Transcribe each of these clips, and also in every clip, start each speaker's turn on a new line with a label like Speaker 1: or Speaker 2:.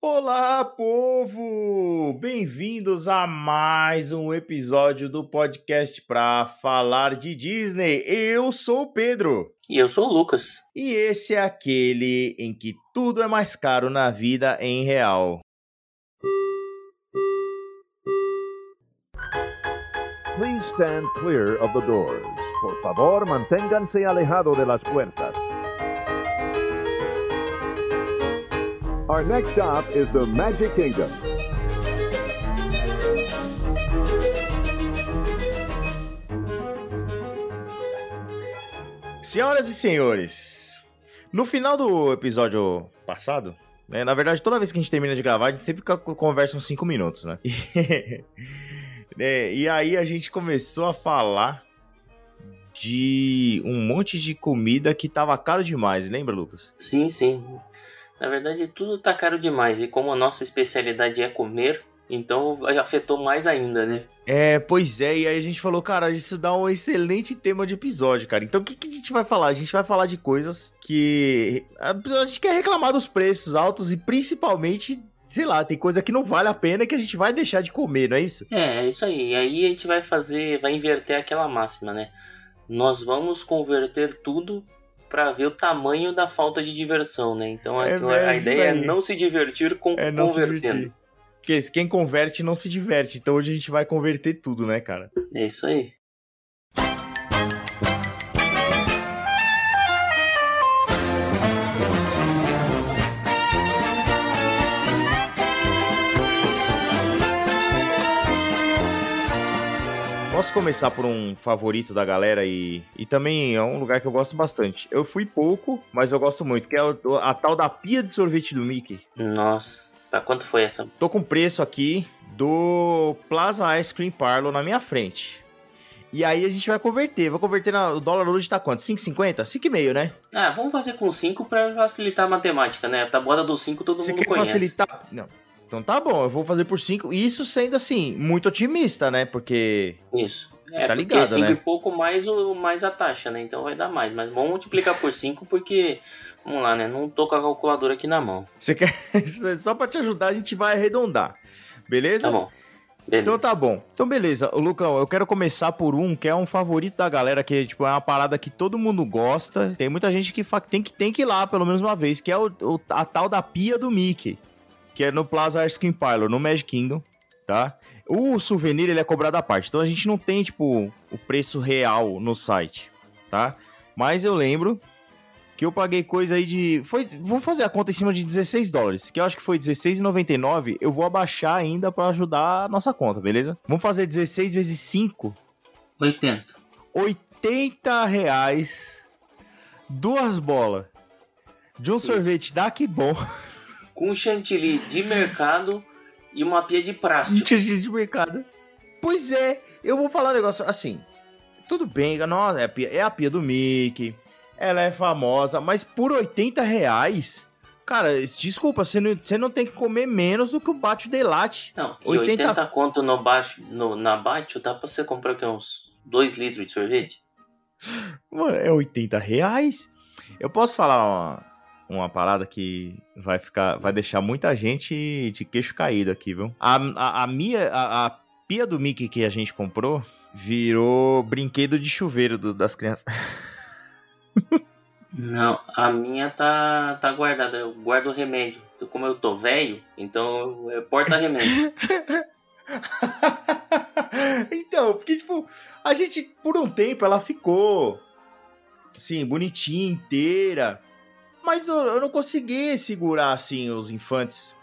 Speaker 1: Olá, povo! Bem-vindos a mais um episódio do podcast para falar de Disney. Eu sou o Pedro.
Speaker 2: E eu sou o Lucas.
Speaker 1: E esse é aquele em que tudo é mais caro na vida em real.
Speaker 3: Please stand clear of the doors. Por favor, manténganse alejado de las puertas. Our next stop is the Magic Kingdom.
Speaker 1: Senhoras e senhores, no final do episódio passado, né, na verdade, toda vez que a gente termina de gravar, a gente sempre conversa uns 5 minutos, né? É, e aí a gente começou a falar de um monte de comida que tava caro demais, lembra, Lucas?
Speaker 2: Sim, sim. Na verdade, tudo tá caro demais. E como a nossa especialidade é comer, então afetou mais ainda, né?
Speaker 1: É, pois é. E aí a gente falou, cara, isso dá um excelente tema de episódio, cara. Então o que, que a gente vai falar? A gente vai falar de coisas que. A gente quer reclamar dos preços altos e principalmente sei lá, tem coisa que não vale a pena que a gente vai deixar de comer, não é isso?
Speaker 2: É, é isso aí. E aí a gente vai fazer, vai inverter aquela máxima, né? Nós vamos converter tudo para ver o tamanho da falta de diversão, né? Então é, a, a ideia é não se divertir com é não convertendo.
Speaker 1: Porque quem converte não se diverte. Então hoje a gente vai converter tudo, né, cara?
Speaker 2: É isso aí.
Speaker 1: Posso começar por um favorito da galera e, e também é um lugar que eu gosto bastante. Eu fui pouco, mas eu gosto muito, que é a tal da pia de sorvete do Mickey.
Speaker 2: Nossa, pra quanto foi essa?
Speaker 1: Tô com preço aqui do Plaza Ice Cream Parlor na minha frente. E aí a gente vai converter. Vou converter na, o dólar hoje tá quanto? 5,50? 5,5, né?
Speaker 2: Ah, vamos fazer com 5 pra facilitar a matemática, né? A tabuada do 5 todo Você mundo quer conhece. facilitar?
Speaker 1: Não. Então tá bom, eu vou fazer por 5. Isso sendo assim, muito otimista, né? Porque.
Speaker 2: Isso. É, tá ligado, porque 5 né? e pouco mais, o, mais a taxa, né? Então vai dar mais. Mas vamos multiplicar por 5 porque. Vamos lá, né? Não tô com a calculadora aqui na mão.
Speaker 1: Você quer. Só pra te ajudar, a gente vai arredondar. Beleza?
Speaker 2: Tá bom. Beleza.
Speaker 1: Então tá bom. Então beleza, Lucão, eu quero começar por um que é um favorito da galera, que tipo, é uma parada que todo mundo gosta. Tem muita gente que tem que, tem que ir lá pelo menos uma vez, que é o, o a tal da pia do Mickey que é no Plaza Cream Parlor, no Magic Kingdom, tá? O souvenir, ele é cobrado à parte, então a gente não tem, tipo, o preço real no site, tá? Mas eu lembro que eu paguei coisa aí de... Foi, vou fazer a conta em cima de 16 dólares, que eu acho que foi 16,99, eu vou abaixar ainda para ajudar a nossa conta, beleza? Vamos fazer 16 vezes 5?
Speaker 2: 80.
Speaker 1: 80 reais, duas bolas de um sorvete da Que Bom...
Speaker 2: com chantilly de mercado e uma pia de plástico.
Speaker 1: Chantilly de mercado. Pois é, eu vou falar um negócio assim. Tudo bem, nossa, é a pia, é a pia do Mickey, ela é famosa, mas por 80 reais, cara, desculpa, você não, você não tem que comer menos do que o Bate de Latte.
Speaker 2: Não, 80... 80 conto no baixo, no, na Bate, dá pra você comprar aqui uns 2 litros de sorvete?
Speaker 1: Mano, é 80 reais? Eu posso falar uma, uma parada que vai ficar, vai deixar muita gente de queixo caído aqui, viu? A, a, a minha, a, a, pia do Mickey que a gente comprou virou brinquedo de chuveiro do, das crianças.
Speaker 2: Não, a minha tá, tá guardada. Eu guardo remédio. Como eu tô velho, então eu porta remédio.
Speaker 1: então, porque, tipo, a gente, por um tempo, ela ficou assim, bonitinha, inteira. Mas eu, eu não consegui segurar, assim, os infantes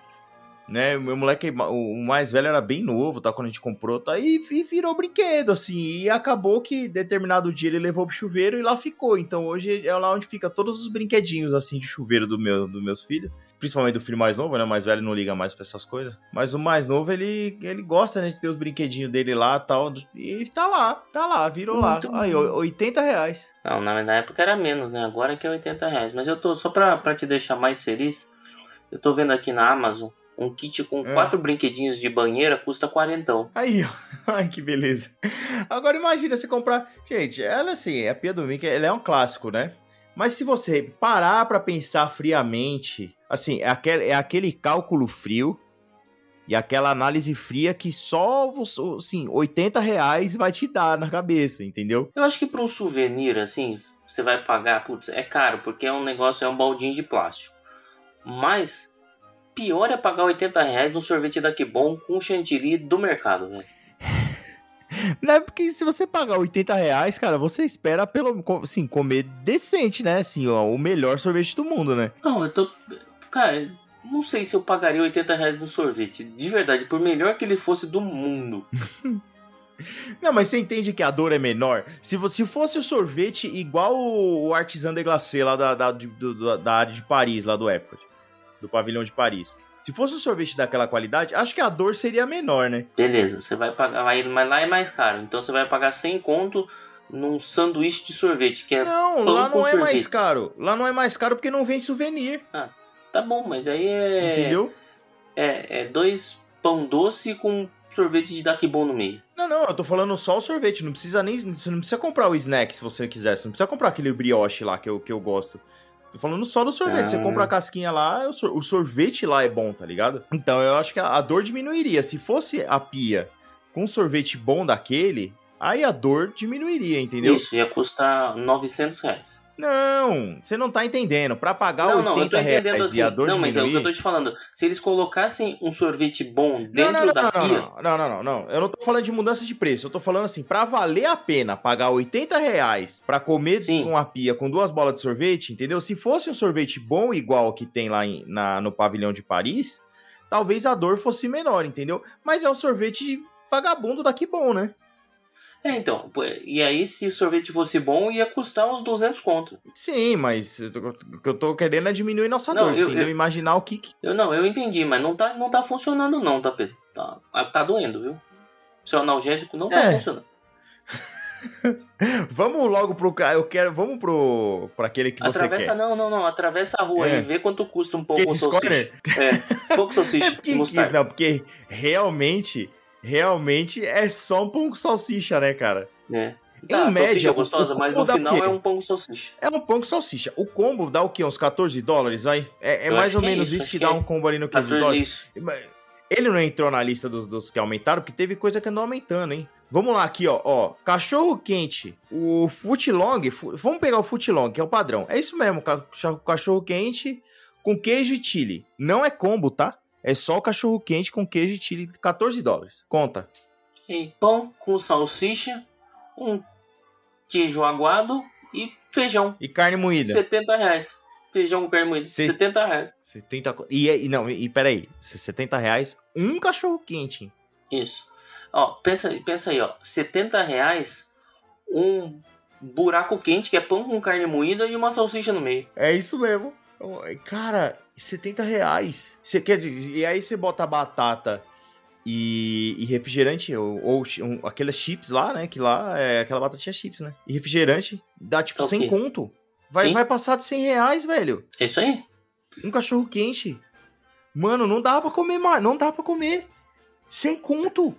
Speaker 1: né? Meu moleque, o mais velho era bem novo, tá? Quando a gente comprou, tá? E, e, virou brinquedo, assim. E acabou que determinado dia ele levou pro chuveiro e lá ficou. Então hoje é lá onde fica todos os brinquedinhos, assim, de chuveiro do meu, dos meus filhos. Principalmente do filho mais novo, né? O mais velho não liga mais pra essas coisas. Mas o mais novo, ele, ele gosta, né? De ter os brinquedinhos dele lá e tal. E tá lá, tá lá, virou Muito lá. Aí, 80 reais.
Speaker 2: Não, na, na época era menos, né? Agora que é 80 reais. Mas eu tô, só pra, pra te deixar mais feliz, eu tô vendo aqui na Amazon um kit com é. quatro brinquedinhos de banheira custa quarentão.
Speaker 1: Aí, ó. Ai, que beleza. Agora imagina você comprar... Gente, ela assim, a Pia do Mickey, ela é um clássico, né? Mas se você parar para pensar friamente, Assim, é aquele, é aquele cálculo frio e aquela análise fria que só, assim, 80 reais vai te dar na cabeça, entendeu?
Speaker 2: Eu acho que para um souvenir, assim, você vai pagar, putz, é caro, porque é um negócio, é um baldinho de plástico. Mas, pior é pagar 80 reais no sorvete da bom com chantilly do mercado, velho.
Speaker 1: Não é porque se você pagar 80 reais, cara, você espera pelo assim, comer decente, né? Assim, ó, o melhor sorvete do mundo, né?
Speaker 2: Não, eu tô. Cara, não sei se eu pagaria 80 reais no sorvete. De verdade, por melhor que ele fosse do mundo.
Speaker 1: Não, mas você entende que a dor é menor? Se, se fosse o sorvete igual o artisan de glacé lá da, da, do, da área de Paris, lá do Epcot, do pavilhão de Paris. Se fosse um sorvete daquela qualidade, acho que a dor seria menor, né?
Speaker 2: Beleza, você vai pagar, mas lá é mais caro. Então você vai pagar 100 conto num sanduíche de sorvete, que é
Speaker 1: Não, lá não é sorvete. mais caro. Lá não é mais caro porque não vem souvenir.
Speaker 2: Ah, tá bom, mas aí é...
Speaker 1: Entendeu?
Speaker 2: É, é dois pão doce com sorvete de daquibon no meio.
Speaker 1: Não, não, eu tô falando só o sorvete, não precisa nem, você não precisa comprar o snack se você quiser, você não precisa comprar aquele brioche lá que eu, que eu gosto. Tô falando só do sorvete. Ah. Você compra a casquinha lá, o sorvete lá é bom, tá ligado? Então eu acho que a dor diminuiria. Se fosse a pia com sorvete bom daquele, aí a dor diminuiria, entendeu?
Speaker 2: Isso, ia custar 900 reais.
Speaker 1: Não, você não tá entendendo. Para pagar não, 80 não, eu tô entendendo assim. a dor
Speaker 2: Não, mas é o que eu tô te falando. Se eles colocassem um sorvete bom dentro não, não, da
Speaker 1: pia... Não, não, não, não, Eu não tô falando de mudança de preço. Eu tô falando assim, para valer a pena pagar 80 reais pra comer Sim. com a pia com duas bolas de sorvete, entendeu? Se fosse um sorvete bom igual que tem lá em, na, no pavilhão de Paris, talvez a dor fosse menor, entendeu? Mas é um sorvete vagabundo daqui bom, né?
Speaker 2: É, então, e aí se o sorvete fosse bom, ia custar uns 200 conto.
Speaker 1: Sim, mas o que eu tô querendo é diminuir nossa não, dor, eu, entendeu? Eu, Imaginar o que...
Speaker 2: Eu, não, eu entendi, mas não tá, não tá funcionando não, tá, Pedro? Tá, tá doendo, viu? Seu analgésico não tá é. funcionando.
Speaker 1: vamos logo pro eu quero vamos pro para aquele que
Speaker 2: atravessa,
Speaker 1: você quer.
Speaker 2: não não não atravessa a rua é. e vê quanto custa um pouco o salsicha é pouco salsicha é
Speaker 1: porque, não porque realmente realmente é só um pão com salsicha, né, cara?
Speaker 2: É. Tá, em média, gostosa, mas no final é um pão com salsicha.
Speaker 1: É um pão com salsicha. O combo dá o quê? Uns 14 dólares, vai? É, é mais ou menos é isso, isso que dá é um combo ali no 15 dólares. Ele não entrou na lista dos, dos que aumentaram, porque teve coisa que andou aumentando, hein? Vamos lá, aqui, ó. ó cachorro quente. O footlong. Vamos pegar o footlong, que é o padrão. É isso mesmo, cachorro quente com queijo e chile. Não é combo, tá? É só o cachorro quente com queijo e chile, 14 dólares. Conta.
Speaker 2: E pão com salsicha, um queijo aguado e feijão.
Speaker 1: E carne moída.
Speaker 2: 70 reais. Feijão com carne moída. Se... 70 reais.
Speaker 1: 70... E, e não, e peraí. 70 reais, um cachorro quente.
Speaker 2: Isso. Ó, pensa, pensa aí, ó. 70 reais, um buraco quente, que é pão com carne moída e uma salsicha no meio.
Speaker 1: É isso mesmo. Cara, 70 reais. Você, quer dizer, e aí você bota batata e, e refrigerante, ou, ou um, aquelas chips lá, né? Que lá é aquela batatinha chips, né? E refrigerante, dá tipo okay. Tá 100 conto. Vai, vai passar de 100 reais, velho.
Speaker 2: É isso aí.
Speaker 1: Um cachorro quente. Mano, não dá pra comer mais, não dá pra comer. Sem conto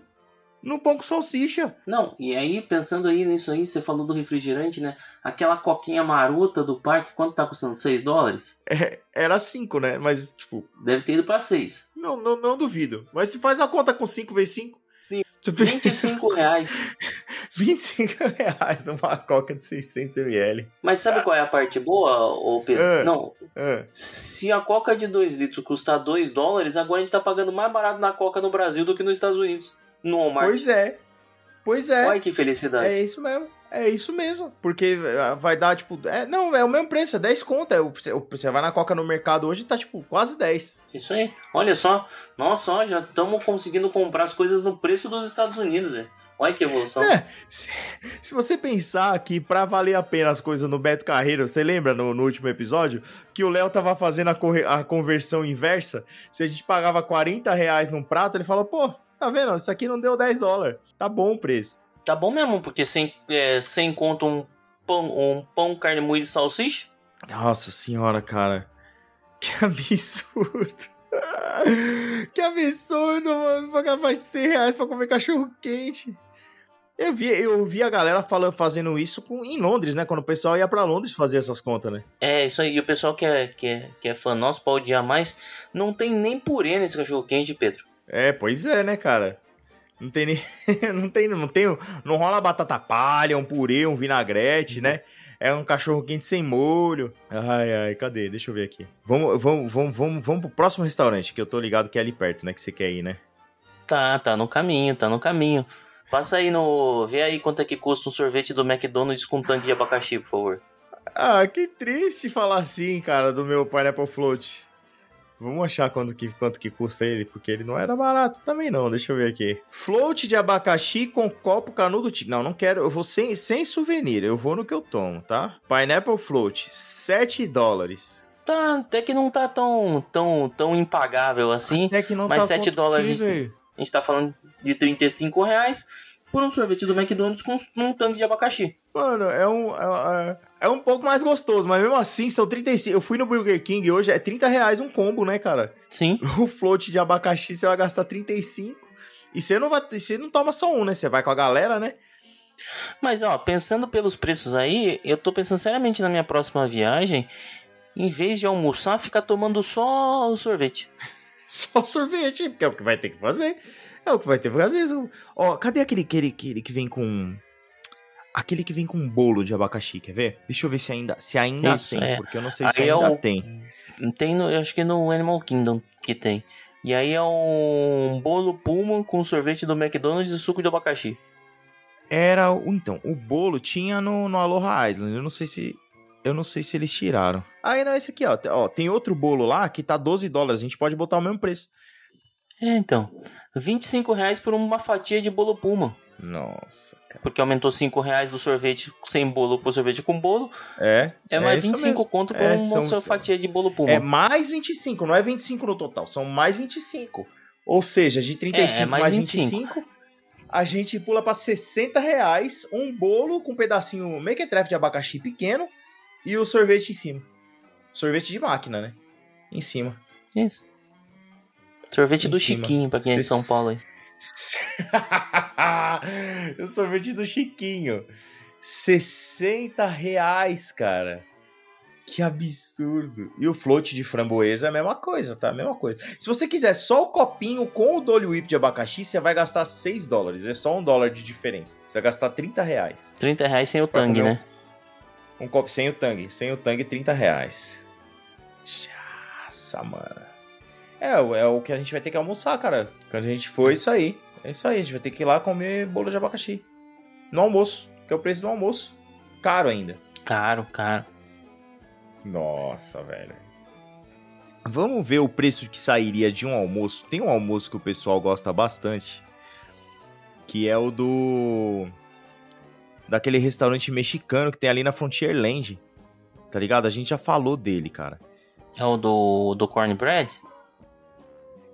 Speaker 1: no pão com salsicha.
Speaker 2: Não, e aí, pensando aí nisso aí, você falou do refrigerante, né? Aquela coquinha maruta do parque, quanto tá custando? 6 dólares?
Speaker 1: É, era 5, né? Mas, tipo...
Speaker 2: Deve ter ido pra 6.
Speaker 1: Não, não, não duvido. Mas se faz a conta com 5 vezes 5...
Speaker 2: Sim, 25 reais.
Speaker 1: 25 reais numa coca de 600 ml.
Speaker 2: Mas sabe qual é a parte boa, ô Pedro? Uh, não. Uh. Se a coca de 2 litros custar 2 dólares, agora a gente tá pagando mais barato na coca no Brasil do que nos Estados Unidos no Walmart.
Speaker 1: Pois é. Pois é.
Speaker 2: Olha que felicidade.
Speaker 1: É isso mesmo. É isso mesmo. Porque ah, vai dar, tipo. É, não, é o mesmo preço, é 10 conto. É, você vai na Coca no mercado hoje tá, tipo, quase 10.
Speaker 2: Isso aí. Olha só. Nossa, já estamos conseguindo comprar as coisas no preço dos Estados Unidos, velho. Olha que evolução.
Speaker 1: É, se, se, você pensar que pra valer a pena as coisas no Beto Carreiro, você lembra no, no último episódio que o Léo tava fazendo a, corre, a, conversão inversa? Se a gente pagava 40 reais num prato, ele falou, pô, Tá vendo? Isso aqui não deu 10 dólares. Tá bom o preço.
Speaker 2: Tá bom mesmo, porque sem, é, sem conta um pão, um pão, carne moída e salsicha.
Speaker 1: Nossa senhora, cara. Que absurdo. que absurdo, mano. Pagar mais de 100 reais pra comer cachorro quente. Eu vi, eu vi a galera falando, fazendo isso com, em Londres, né? Quando o pessoal ia para Londres fazer essas contas, né?
Speaker 2: É, isso aí. E o pessoal que é, que é, que é fã nosso pra odiar mais, não tem nem purê nesse cachorro quente, Pedro.
Speaker 1: É, pois é, né, cara? Não tem nem. não tem, não tem. Não rola batata palha, um purê, um vinagrete, né? É um cachorro quente sem molho. Ai, ai, cadê? Deixa eu ver aqui. Vamos, vamos, vamos, vamos, vamos pro próximo restaurante, que eu tô ligado que é ali perto, né? Que você quer ir, né?
Speaker 2: Tá, tá no caminho, tá no caminho. Passa aí no. Vê aí quanto é que custa um sorvete do McDonald's com tanque de abacaxi, por favor.
Speaker 1: Ah, que triste falar assim, cara, do meu Pineapple Float. Vamos achar quanto que, quanto que custa ele, porque ele não era barato também não, deixa eu ver aqui. Float de abacaxi com copo canudo... Não, não quero, eu vou sem, sem souvenir, eu vou no que eu tomo, tá? Pineapple Float, 7 dólares.
Speaker 2: Tá, até que não tá tão, tão, tão impagável assim, até que não mas tá 7 dólares... Que, a gente tá falando de 35 reais por um sorvete do McDonald's com um tanque de abacaxi.
Speaker 1: Mano, é um, é, é, um pouco mais gostoso, mas mesmo assim são 35. Eu fui no Burger King hoje, é 30 reais um combo, né, cara?
Speaker 2: Sim.
Speaker 1: O float de abacaxi você vai gastar 35. E você não vai. Você não toma só um, né? Você vai com a galera, né?
Speaker 2: Mas, ó, pensando pelos preços aí, eu tô pensando seriamente na minha próxima viagem, em vez de almoçar, ficar tomando só o sorvete.
Speaker 1: Só sorvete, porque é o que vai ter que fazer. É o que vai ter que fazer. Ó, cadê aquele, aquele, aquele que vem com. Aquele que vem com um bolo de abacaxi, quer ver? Deixa eu ver se ainda, se ainda Isso, tem, é. porque eu não sei aí se ainda é o... tem.
Speaker 2: Tem, no, eu acho que no Animal Kingdom que tem. E aí é um bolo Puma com sorvete do McDonald's e suco de abacaxi.
Speaker 1: Era, então, o bolo tinha no, no Aloha Island. Eu não sei se eu não sei se eles tiraram. Aí ah, não, esse aqui, ó. ó. Tem outro bolo lá que tá 12 dólares. A gente pode botar o mesmo preço.
Speaker 2: É, então. 25 reais por uma fatia de bolo Puma.
Speaker 1: Nossa, cara.
Speaker 2: Porque aumentou 5 reais do sorvete sem bolo por sorvete com bolo.
Speaker 1: É.
Speaker 2: É mais é 25 mesmo. conto por é, uma são, fatia de bolo Puma.
Speaker 1: É mais 25, não é 25 no total. São mais 25. Ou seja, de 35 é, é mais, mais 25. 25 a gente pula para 60 reais um bolo com um pedacinho mequetrefe de abacaxi pequeno e o sorvete em cima. Sorvete de máquina, né? Em cima.
Speaker 2: Isso. Sorvete em do cima. Chiquinho, pra quem é de São Paulo aí.
Speaker 1: O sorvete do Chiquinho. 60 reais, cara. Que absurdo. E o float de framboesa é a mesma coisa, tá? A mesma coisa. Se você quiser só o copinho com o Dolly Whip de abacaxi, você vai gastar 6 dólares. É só um dólar de diferença. Você vai gastar 30 reais.
Speaker 2: 30 reais sem o tangue, né?
Speaker 1: Um copo sem o tangue. Sem o tangue, 30 reais. Nossa, mano. É, é o que a gente vai ter que almoçar, cara. Quando a gente for, é isso aí. É isso aí. A gente vai ter que ir lá comer bolo de abacaxi. No almoço. Que é o preço do almoço. Caro ainda.
Speaker 2: Caro, caro.
Speaker 1: Nossa, velho. Vamos ver o preço que sairia de um almoço. Tem um almoço que o pessoal gosta bastante. Que é o do daquele restaurante mexicano que tem ali na Frontierland. Tá ligado? A gente já falou dele, cara.
Speaker 2: É o do, do cornbread?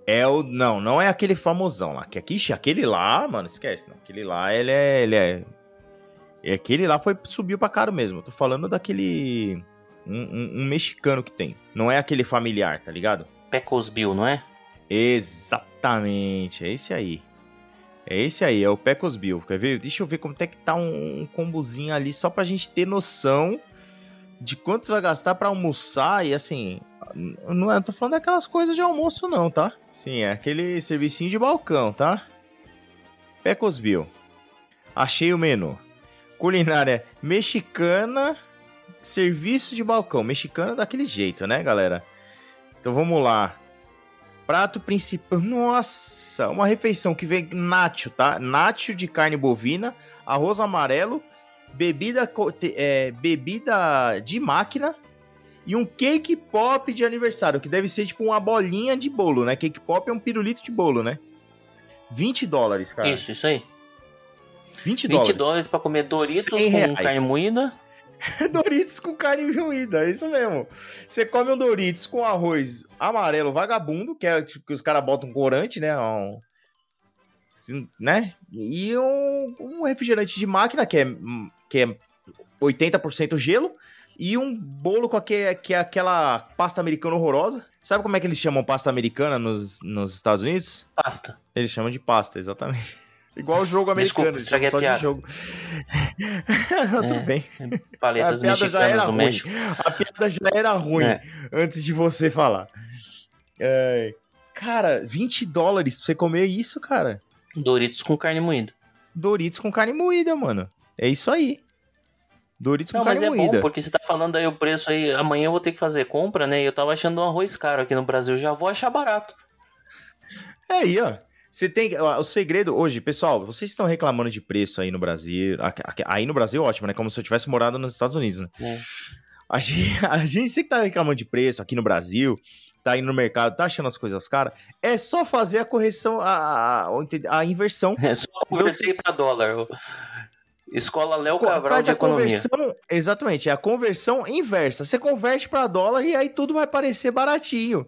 Speaker 1: É o. Não, não é aquele famosão lá. Que aqui, aquele lá, mano, esquece. Não. Aquele lá, ele é. Ele é. E aquele lá foi subiu pra caro mesmo. Eu tô falando daquele. Um, um, um, mexicano que tem. Não é aquele familiar, tá ligado?
Speaker 2: Pecos Bill, não é?
Speaker 1: Exatamente, é esse aí. É esse aí, é o Pecos Bill. Quer ver? Deixa eu ver como é que tá um, um combozinho ali, só pra gente ter noção de quanto você vai gastar para almoçar e assim. Não é, tô falando daquelas coisas de almoço, não, tá? Sim, é aquele servicinho de balcão, tá? Pecos Bill. Achei o menu. Culinária mexicana, serviço de balcão. Mexicana daquele jeito, né, galera? Então vamos lá. Prato principal. Nossa, uma refeição que vem nacho, tá? Nacho de carne bovina, arroz amarelo, bebida, é, bebida de máquina e um cake pop de aniversário, que deve ser tipo uma bolinha de bolo, né? Cake pop é um pirulito de bolo, né? 20 dólares, cara.
Speaker 2: Isso, isso aí.
Speaker 1: 20 dólares.
Speaker 2: 20 dólares pra comer Doritos com carne moída.
Speaker 1: Doritos com carne moída, é isso mesmo. Você come um Doritos com arroz amarelo vagabundo, que é tipo, que os caras botam corante, né? Um, assim, né? E um, um, refrigerante de máquina, que é, que é 80% gelo, e um bolo com aquele, que é aquela pasta americana horrorosa. Sabe como é que eles chamam pasta americana nos, nos Estados Unidos?
Speaker 2: Pasta.
Speaker 1: Eles chamam de pasta, exatamente. Igual o jogo americano.
Speaker 2: Desculpa, estraguei a piada. Jogo.
Speaker 1: Não, tudo é, bem.
Speaker 2: Paletas
Speaker 1: a piada já era ruim.
Speaker 2: México.
Speaker 1: A piada já era ruim é. antes de você falar. É, cara, 20 dólares pra você comer isso, cara.
Speaker 2: Doritos com carne moída.
Speaker 1: Doritos com carne moída, mano. É isso aí. Doritos
Speaker 2: Não,
Speaker 1: com carne
Speaker 2: moída.
Speaker 1: Não, mas é
Speaker 2: bom, porque você tá falando aí o preço aí, amanhã eu vou ter que fazer compra, né? E eu tava achando um arroz caro aqui no Brasil, já vou achar barato.
Speaker 1: É aí, ó. Você tem. O segredo hoje, pessoal, vocês estão reclamando de preço aí no Brasil. Aí no Brasil, ótimo, né? Como se eu tivesse morado nos Estados Unidos, né? É. A gente, a gente sempre tá reclamando de preço aqui no Brasil, tá indo no mercado, tá achando as coisas caras. É só fazer a correção, a, a, a inversão.
Speaker 2: É só converter vocês... para dólar. Escola Léo Cabral
Speaker 1: Faz
Speaker 2: de
Speaker 1: a
Speaker 2: Economia.
Speaker 1: Conversão, exatamente, é a conversão inversa. Você converte para dólar e aí tudo vai parecer baratinho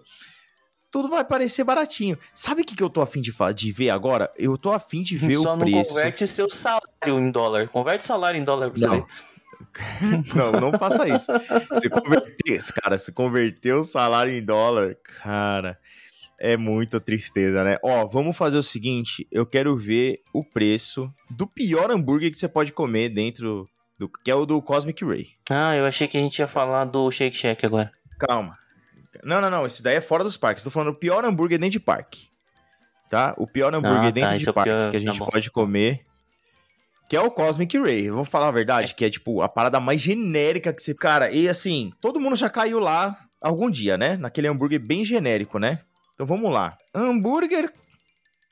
Speaker 1: tudo vai parecer baratinho. Sabe o que, que eu tô afim de, de ver agora? Eu tô afim de ver
Speaker 2: Só
Speaker 1: o preço.
Speaker 2: Só não converte seu salário em dólar. Converte salário em dólar pra você ver.
Speaker 1: não, não faça isso. Se converter, cara, se converter o salário em dólar, cara, é muita tristeza, né? Ó, vamos fazer o seguinte, eu quero ver o preço do pior hambúrguer que você pode comer dentro do que é o do Cosmic Ray.
Speaker 2: Ah, eu achei que a gente ia falar do Shake Shack agora.
Speaker 1: Calma. Não, não, não. Esse daí é fora dos parques. Tô falando o pior hambúrguer dentro de parque. Tá? O pior hambúrguer ah, dentro tá, de parque é pior... que a gente tá pode comer. Que é o Cosmic Ray. Vamos falar a verdade, é. que é tipo a parada mais genérica que você. Cara, e assim, todo mundo já caiu lá algum dia, né? Naquele hambúrguer bem genérico, né? Então vamos lá. Hambúrguer.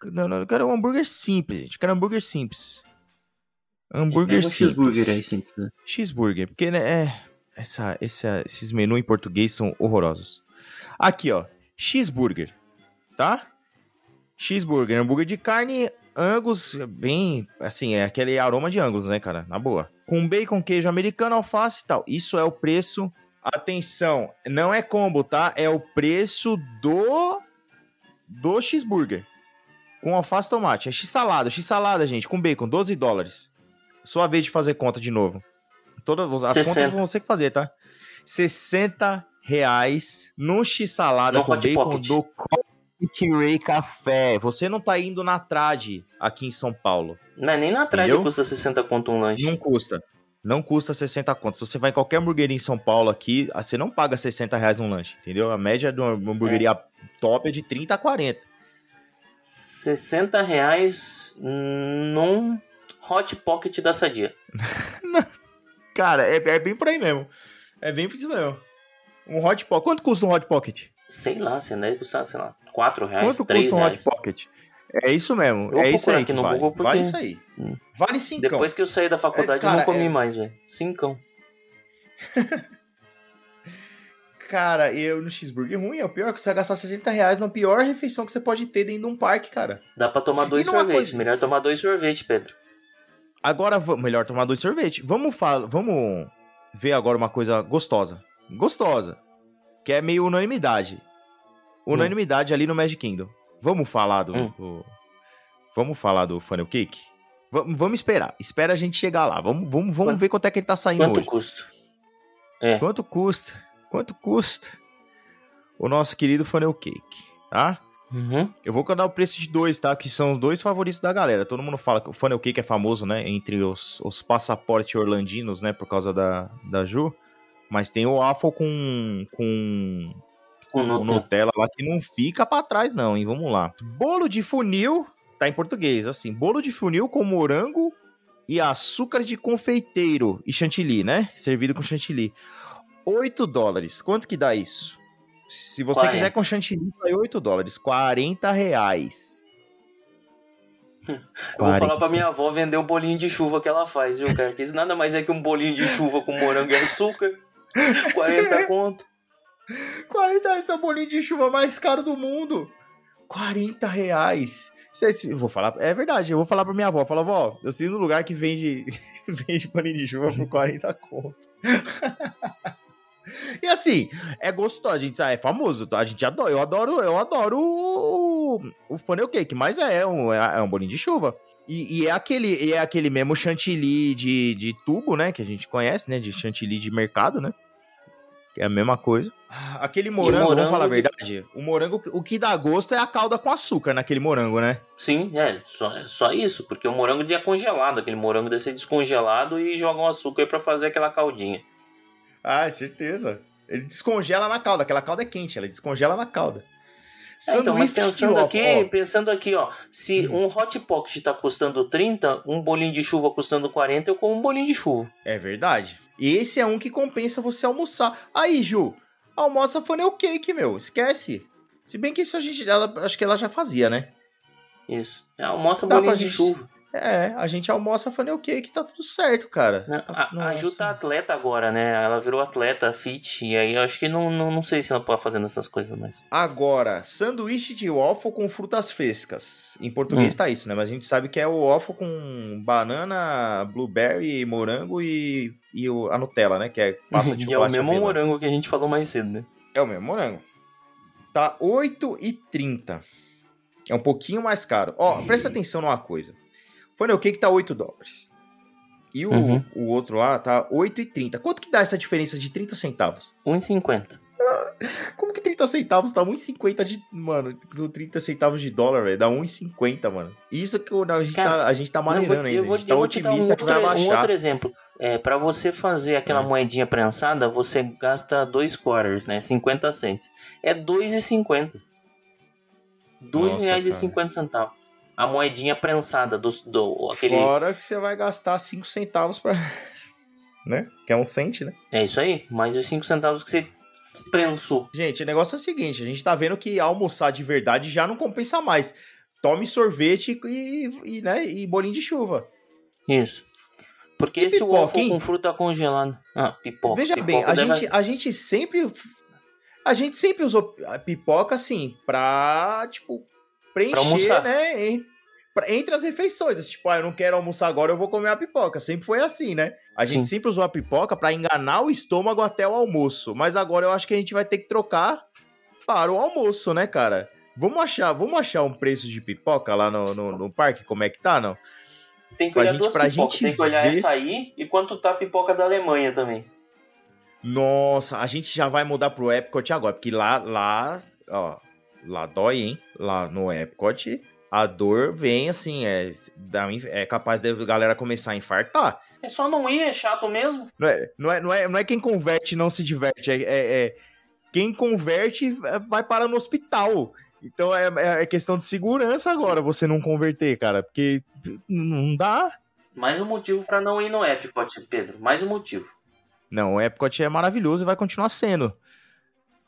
Speaker 1: Não, não, eu quero um hambúrguer simples, gente. Eu quero um hambúrguer simples. Hambúrguer é, simples.
Speaker 2: Cheeseburger aí, simples. Né?
Speaker 1: Cheeseburger, porque né, é, essa, essa, esses menus em português são horrorosos. Aqui, ó. Cheeseburger, tá? Cheeseburger, hambúrguer de carne Angus, bem, assim, é aquele aroma de Angus, né, cara? Na boa. Com bacon, queijo americano, alface e tal. Isso é o preço. Atenção, não é combo, tá? É o preço do do cheeseburger. Com alface e tomate. É x-salada, x-salada, gente, com bacon, 12 dólares. Sua vez de fazer conta de novo. Todas as 60. contas vão você que fazer, tá? 60 reais no x-salada
Speaker 2: com bacon pocket. do
Speaker 1: Coffee Ray Café. Você não tá indo na trade aqui em São Paulo.
Speaker 2: Mas nem na trade custa 60 conto um lanche.
Speaker 1: Não custa. Não custa 60 conto. Se você vai em qualquer hamburgueria em São Paulo aqui, ah, você não paga 60 reais num lanche, entendeu? A média de uma hamburgueria é. top é de 30 a 40.
Speaker 2: 60 reais num Hot Pocket da Sadia.
Speaker 1: Cara, é, é bem por aí mesmo. É bem por isso mesmo. Um Hot Pocket. Quanto custa um Hot Pocket?
Speaker 2: Sei lá, se deve custar, sei lá, 4 reais, Quanto 3 custa um
Speaker 1: reais. Hot Pocket? É isso mesmo. é isso aí aqui no vale. Google porque... Vale isso aí. Hum. Vale 5.
Speaker 2: Depois que eu saí da faculdade, é, cara, eu não comi é... mais, velho. 5.
Speaker 1: cara, eu no cheeseburger ruim, é o pior que você vai gastar 60 reais na pior refeição que você pode ter dentro de um parque, cara.
Speaker 2: Dá pra tomar dois sorvetes. Coisa... Melhor tomar dois sorvetes, Pedro.
Speaker 1: Agora, melhor tomar dois sorvetes. Vamos, falar, vamos ver agora uma coisa gostosa gostosa, que é meio unanimidade. Unanimidade hum. ali no Magic Kingdom. Vamos falar do, hum. do vamos falar do Funnel Cake? V vamos esperar. Espera a gente chegar lá. Vamos, vamos, vamos ver quanto é que ele tá saindo
Speaker 2: quanto
Speaker 1: hoje.
Speaker 2: Custa?
Speaker 1: É. Quanto custa? Quanto custa o nosso querido Funnel Cake, tá?
Speaker 2: Uhum.
Speaker 1: Eu vou dar o preço de dois, tá? Que são os dois favoritos da galera. Todo mundo fala que o Funnel Cake é famoso, né? Entre os, os passaportes orlandinos, né? Por causa da, da Ju. Mas tem o waffle com, com, com Nutella. Nutella lá que não fica para trás, não, hein? Vamos lá. Bolo de funil, tá em português, assim. Bolo de funil com morango e açúcar de confeiteiro e chantilly, né? Servido com chantilly. 8 dólares. Quanto que dá isso? Se você 40. quiser com chantilly, vai 8 dólares. 40 reais.
Speaker 2: Eu 40. vou falar pra minha avó vender o bolinho de chuva que ela faz, viu, cara? Porque isso nada mais é que um bolinho de chuva com morango e açúcar. 40 conto.
Speaker 1: 40 reais é o bolinho de chuva mais caro do mundo. 40 reais. Cê, vou falar, é verdade, eu vou falar pra minha avó. Fala, vó, eu sei no lugar que vende, vende bolinho de chuva por 40 conto. e assim, é gostoso, a gente é famoso? A gente adora, eu adoro, eu adoro o, o funnel cake, mas é um, é, é um bolinho de chuva. E, e, é, aquele, e é aquele mesmo chantilly de, de tubo, né? Que a gente conhece, né? De chantilly de mercado, né? É a mesma coisa. Ah, aquele morango,
Speaker 2: morango
Speaker 1: vamos falar a
Speaker 2: de-
Speaker 1: verdade, o morango, o que dá gosto é a calda com açúcar naquele morango, né?
Speaker 2: Sim, é só, é só isso, porque o morango de é congelado, aquele morango deve ser descongelado e jogam açúcar aí pra fazer aquela caldinha.
Speaker 1: Ah, certeza. Ele descongela na calda, aquela calda é quente, ela descongela na calda.
Speaker 2: É, então, mas pensando aqui,
Speaker 1: ó.
Speaker 2: pensando aqui, ó, se
Speaker 1: Hum.
Speaker 2: um hot pocket tá custando 30, um bolinho de chuva custando 40, eu como um bolinho de chuva.
Speaker 1: É verdade. Esse é um que compensa você almoçar. Aí, Ju, almoça funnel cake, meu. Esquece. Se bem que isso a gente. Ela, acho que ela já fazia, né?
Speaker 2: Isso. É, almoça bolinho de
Speaker 1: gente-
Speaker 2: chuva.
Speaker 1: É, a gente almoça funnel cake, tá tudo certo, cara. Tá-
Speaker 2: A, a Ju tá atleta agora, né? Ela virou atleta, fit, e aí eu acho que não, não, não sei se ela pode fazendo essas coisas mais.
Speaker 1: Agora, sanduíche de waffle com frutas frescas. Em português
Speaker 2: Hum.
Speaker 1: tá isso, né? Mas a gente sabe que é o waffle com banana, blueberry, morango e, e o- a Nutella, né? Que é pasta de
Speaker 2: e é o mesmo morango que a gente falou mais cedo, né?
Speaker 1: É o mesmo morango. Tá 8,30. É um pouquinho mais caro. Ó, presta atenção numa coisa. Funnel cake tá 8 dólares. E o,
Speaker 2: Uhum.
Speaker 1: o outro lá tá 8,30. Quanto que dá essa diferença de 30 centavos?
Speaker 2: 1,50.
Speaker 1: Como que 30 centavos dá 1,50 de. Mano, 30 centavos de dólar, velho. Dá 1,50, mano. Isso que a gente,
Speaker 2: Cara,
Speaker 1: tá, a gente tá maneirando ainda.
Speaker 2: vou,
Speaker 1: a gente tá
Speaker 2: dar um
Speaker 1: otimista que vai
Speaker 2: outro, um outro exemplo. É, para você fazer aquela
Speaker 1: É.
Speaker 2: moedinha prensada, você gasta 2 quarters, né? 50 cents. É 2,50. R$
Speaker 1: Nossa,
Speaker 2: 2,50. A moedinha prensada do, do aquele
Speaker 1: Fora que você vai gastar 5 centavos pra. né? Que é um cent, né?
Speaker 2: É isso aí, mais os 5 centavos que você prensou.
Speaker 1: Gente, o negócio é o seguinte: a gente tá vendo que almoçar de verdade já não compensa mais. Tome sorvete e, e, né, e bolinho de chuva.
Speaker 2: Isso. Porque
Speaker 1: E
Speaker 2: esse
Speaker 1: pipoca,
Speaker 2: waffle
Speaker 1: hein?
Speaker 2: com fruta congelada. Ah, pipoca.
Speaker 1: Veja
Speaker 2: pipoca
Speaker 1: bem, a
Speaker 2: deve-
Speaker 1: gente, a gente sempre. A gente sempre usou pipoca assim pra, tipo, preencher, né? Entre, entre as refeições. Tipo, ah, eu não quero almoçar agora, eu vou comer a pipoca. Sempre foi assim, né? A gente
Speaker 2: Sim.
Speaker 1: sempre usou a pipoca pra enganar o estômago até o almoço. Mas agora eu acho que a gente vai ter que trocar para o almoço, né, cara? Vamos achar, vamos achar um preço de pipoca lá no, no, no parque, como é que tá, não?
Speaker 2: Tem que
Speaker 1: pra
Speaker 2: olhar
Speaker 1: gente-
Speaker 2: duas
Speaker 1: pra
Speaker 2: pipocas.
Speaker 1: gente
Speaker 2: Tem que olhar
Speaker 1: ver-
Speaker 2: essa aí e quanto tá a pipoca da Alemanha também.
Speaker 1: Nossa, a gente já vai mudar pro Epcot agora, porque lá, lá, ó, lá dói, hein? Lá no Epcot, a dor vem assim, é, é capaz da galera começar a infartar.
Speaker 2: É só não ir, é chato mesmo.
Speaker 1: Não é, não é, não é, não é quem converte não se diverte, é, é- é quem converte é, vai parar no hospital. Então é, é questão de segurança agora você não converter, cara, porque não dá.
Speaker 2: Mais um motivo pra não ir no Epcot, Pedro. Mais um motivo.
Speaker 1: Não, o Epcot é maravilhoso e vai continuar sendo.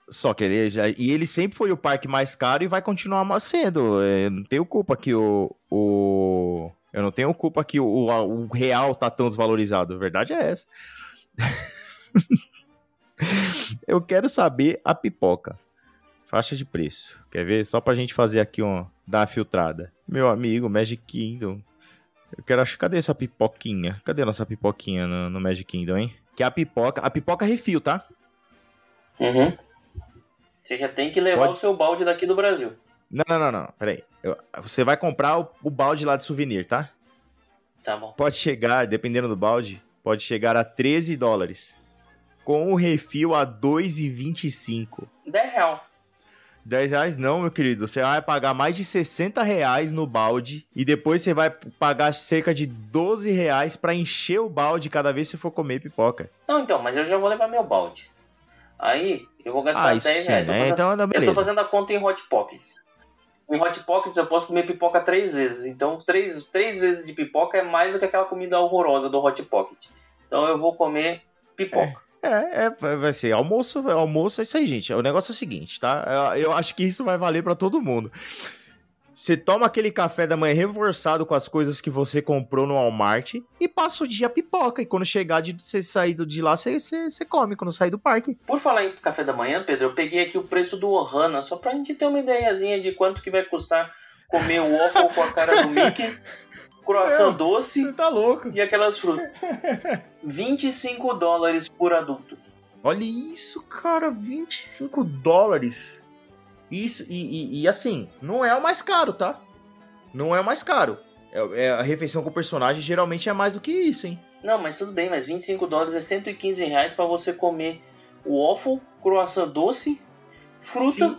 Speaker 1: Só que ele já, e ele sempre foi o parque mais caro e vai continuar sendo. É, não tenho culpa que o, o eu não tenho culpa que o, o, o real tá tão desvalorizado. A verdade é essa. eu quero saber a pipoca. Faixa de preço. Quer ver? Só pra gente fazer aqui um dar uma filtrada. Meu amigo, Magic Kingdom. Eu quero achar. Cadê essa pipoquinha? Cadê a nossa pipoquinha no, no Magic Kingdom, hein? Que é a pipoca. A pipoca refil, tá?
Speaker 2: Uhum. Você já tem que levar
Speaker 1: Pode-
Speaker 2: o seu balde daqui do Brasil.
Speaker 1: Não, não, não, não. Peraí. Eu- você vai comprar o, o balde lá de souvenir, tá?
Speaker 2: Tá bom.
Speaker 1: Pode chegar, dependendo do balde, pode chegar a 13 dólares. Com o refil a 2,25.
Speaker 2: 10 real.
Speaker 1: 10 reais não, meu querido. Você vai pagar mais de 60 reais no balde e depois você vai pagar cerca de 12 reais pra encher o balde cada vez que você for comer pipoca.
Speaker 2: Não, então, mas eu já vou levar meu balde. Aí, eu vou gastar
Speaker 1: Ah, isso
Speaker 2: 10
Speaker 1: sim,
Speaker 2: reais. Tô
Speaker 1: né?
Speaker 2: fazendo-
Speaker 1: Então, não,
Speaker 2: Eu tô
Speaker 1: beleza.
Speaker 2: fazendo a conta em Hot Pockets. Em Hot Pockets eu posso comer pipoca três vezes. Então, três, três vezes de pipoca é mais do que aquela comida horrorosa do Hot Pocket. Então, eu vou comer pipoca.
Speaker 1: É, é, vai vai ser almoço, almoço é isso aí, gente. O negócio é o seguinte, tá? Eu, eu acho que isso vai valer pra todo mundo. Você toma aquele café da manhã reforçado com as coisas que você comprou no Walmart e passa o dia pipoca. E quando chegar de você sair de lá, você, você, você come quando sair do parque.
Speaker 2: Por falar em café da manhã, Pedro, eu peguei aqui o preço do Ohana, só pra gente ter uma ideiazinha de quanto que vai custar comer o waffle com a cara do Mickey, croissant
Speaker 1: Meu,
Speaker 2: doce
Speaker 1: Você tá louco.
Speaker 2: e aquelas frutas. 25 dólares por adulto.
Speaker 1: Olha isso, cara, 25 dólares. Isso, e, e- e assim, não é o mais caro, tá? Não é o mais caro. É, é a refeição com o personagem geralmente é mais do que isso, hein?
Speaker 2: Não, mas tudo bem, mas 25 dólares é 115 reais pra você comer o waffle, croissant doce, fruta. Sim.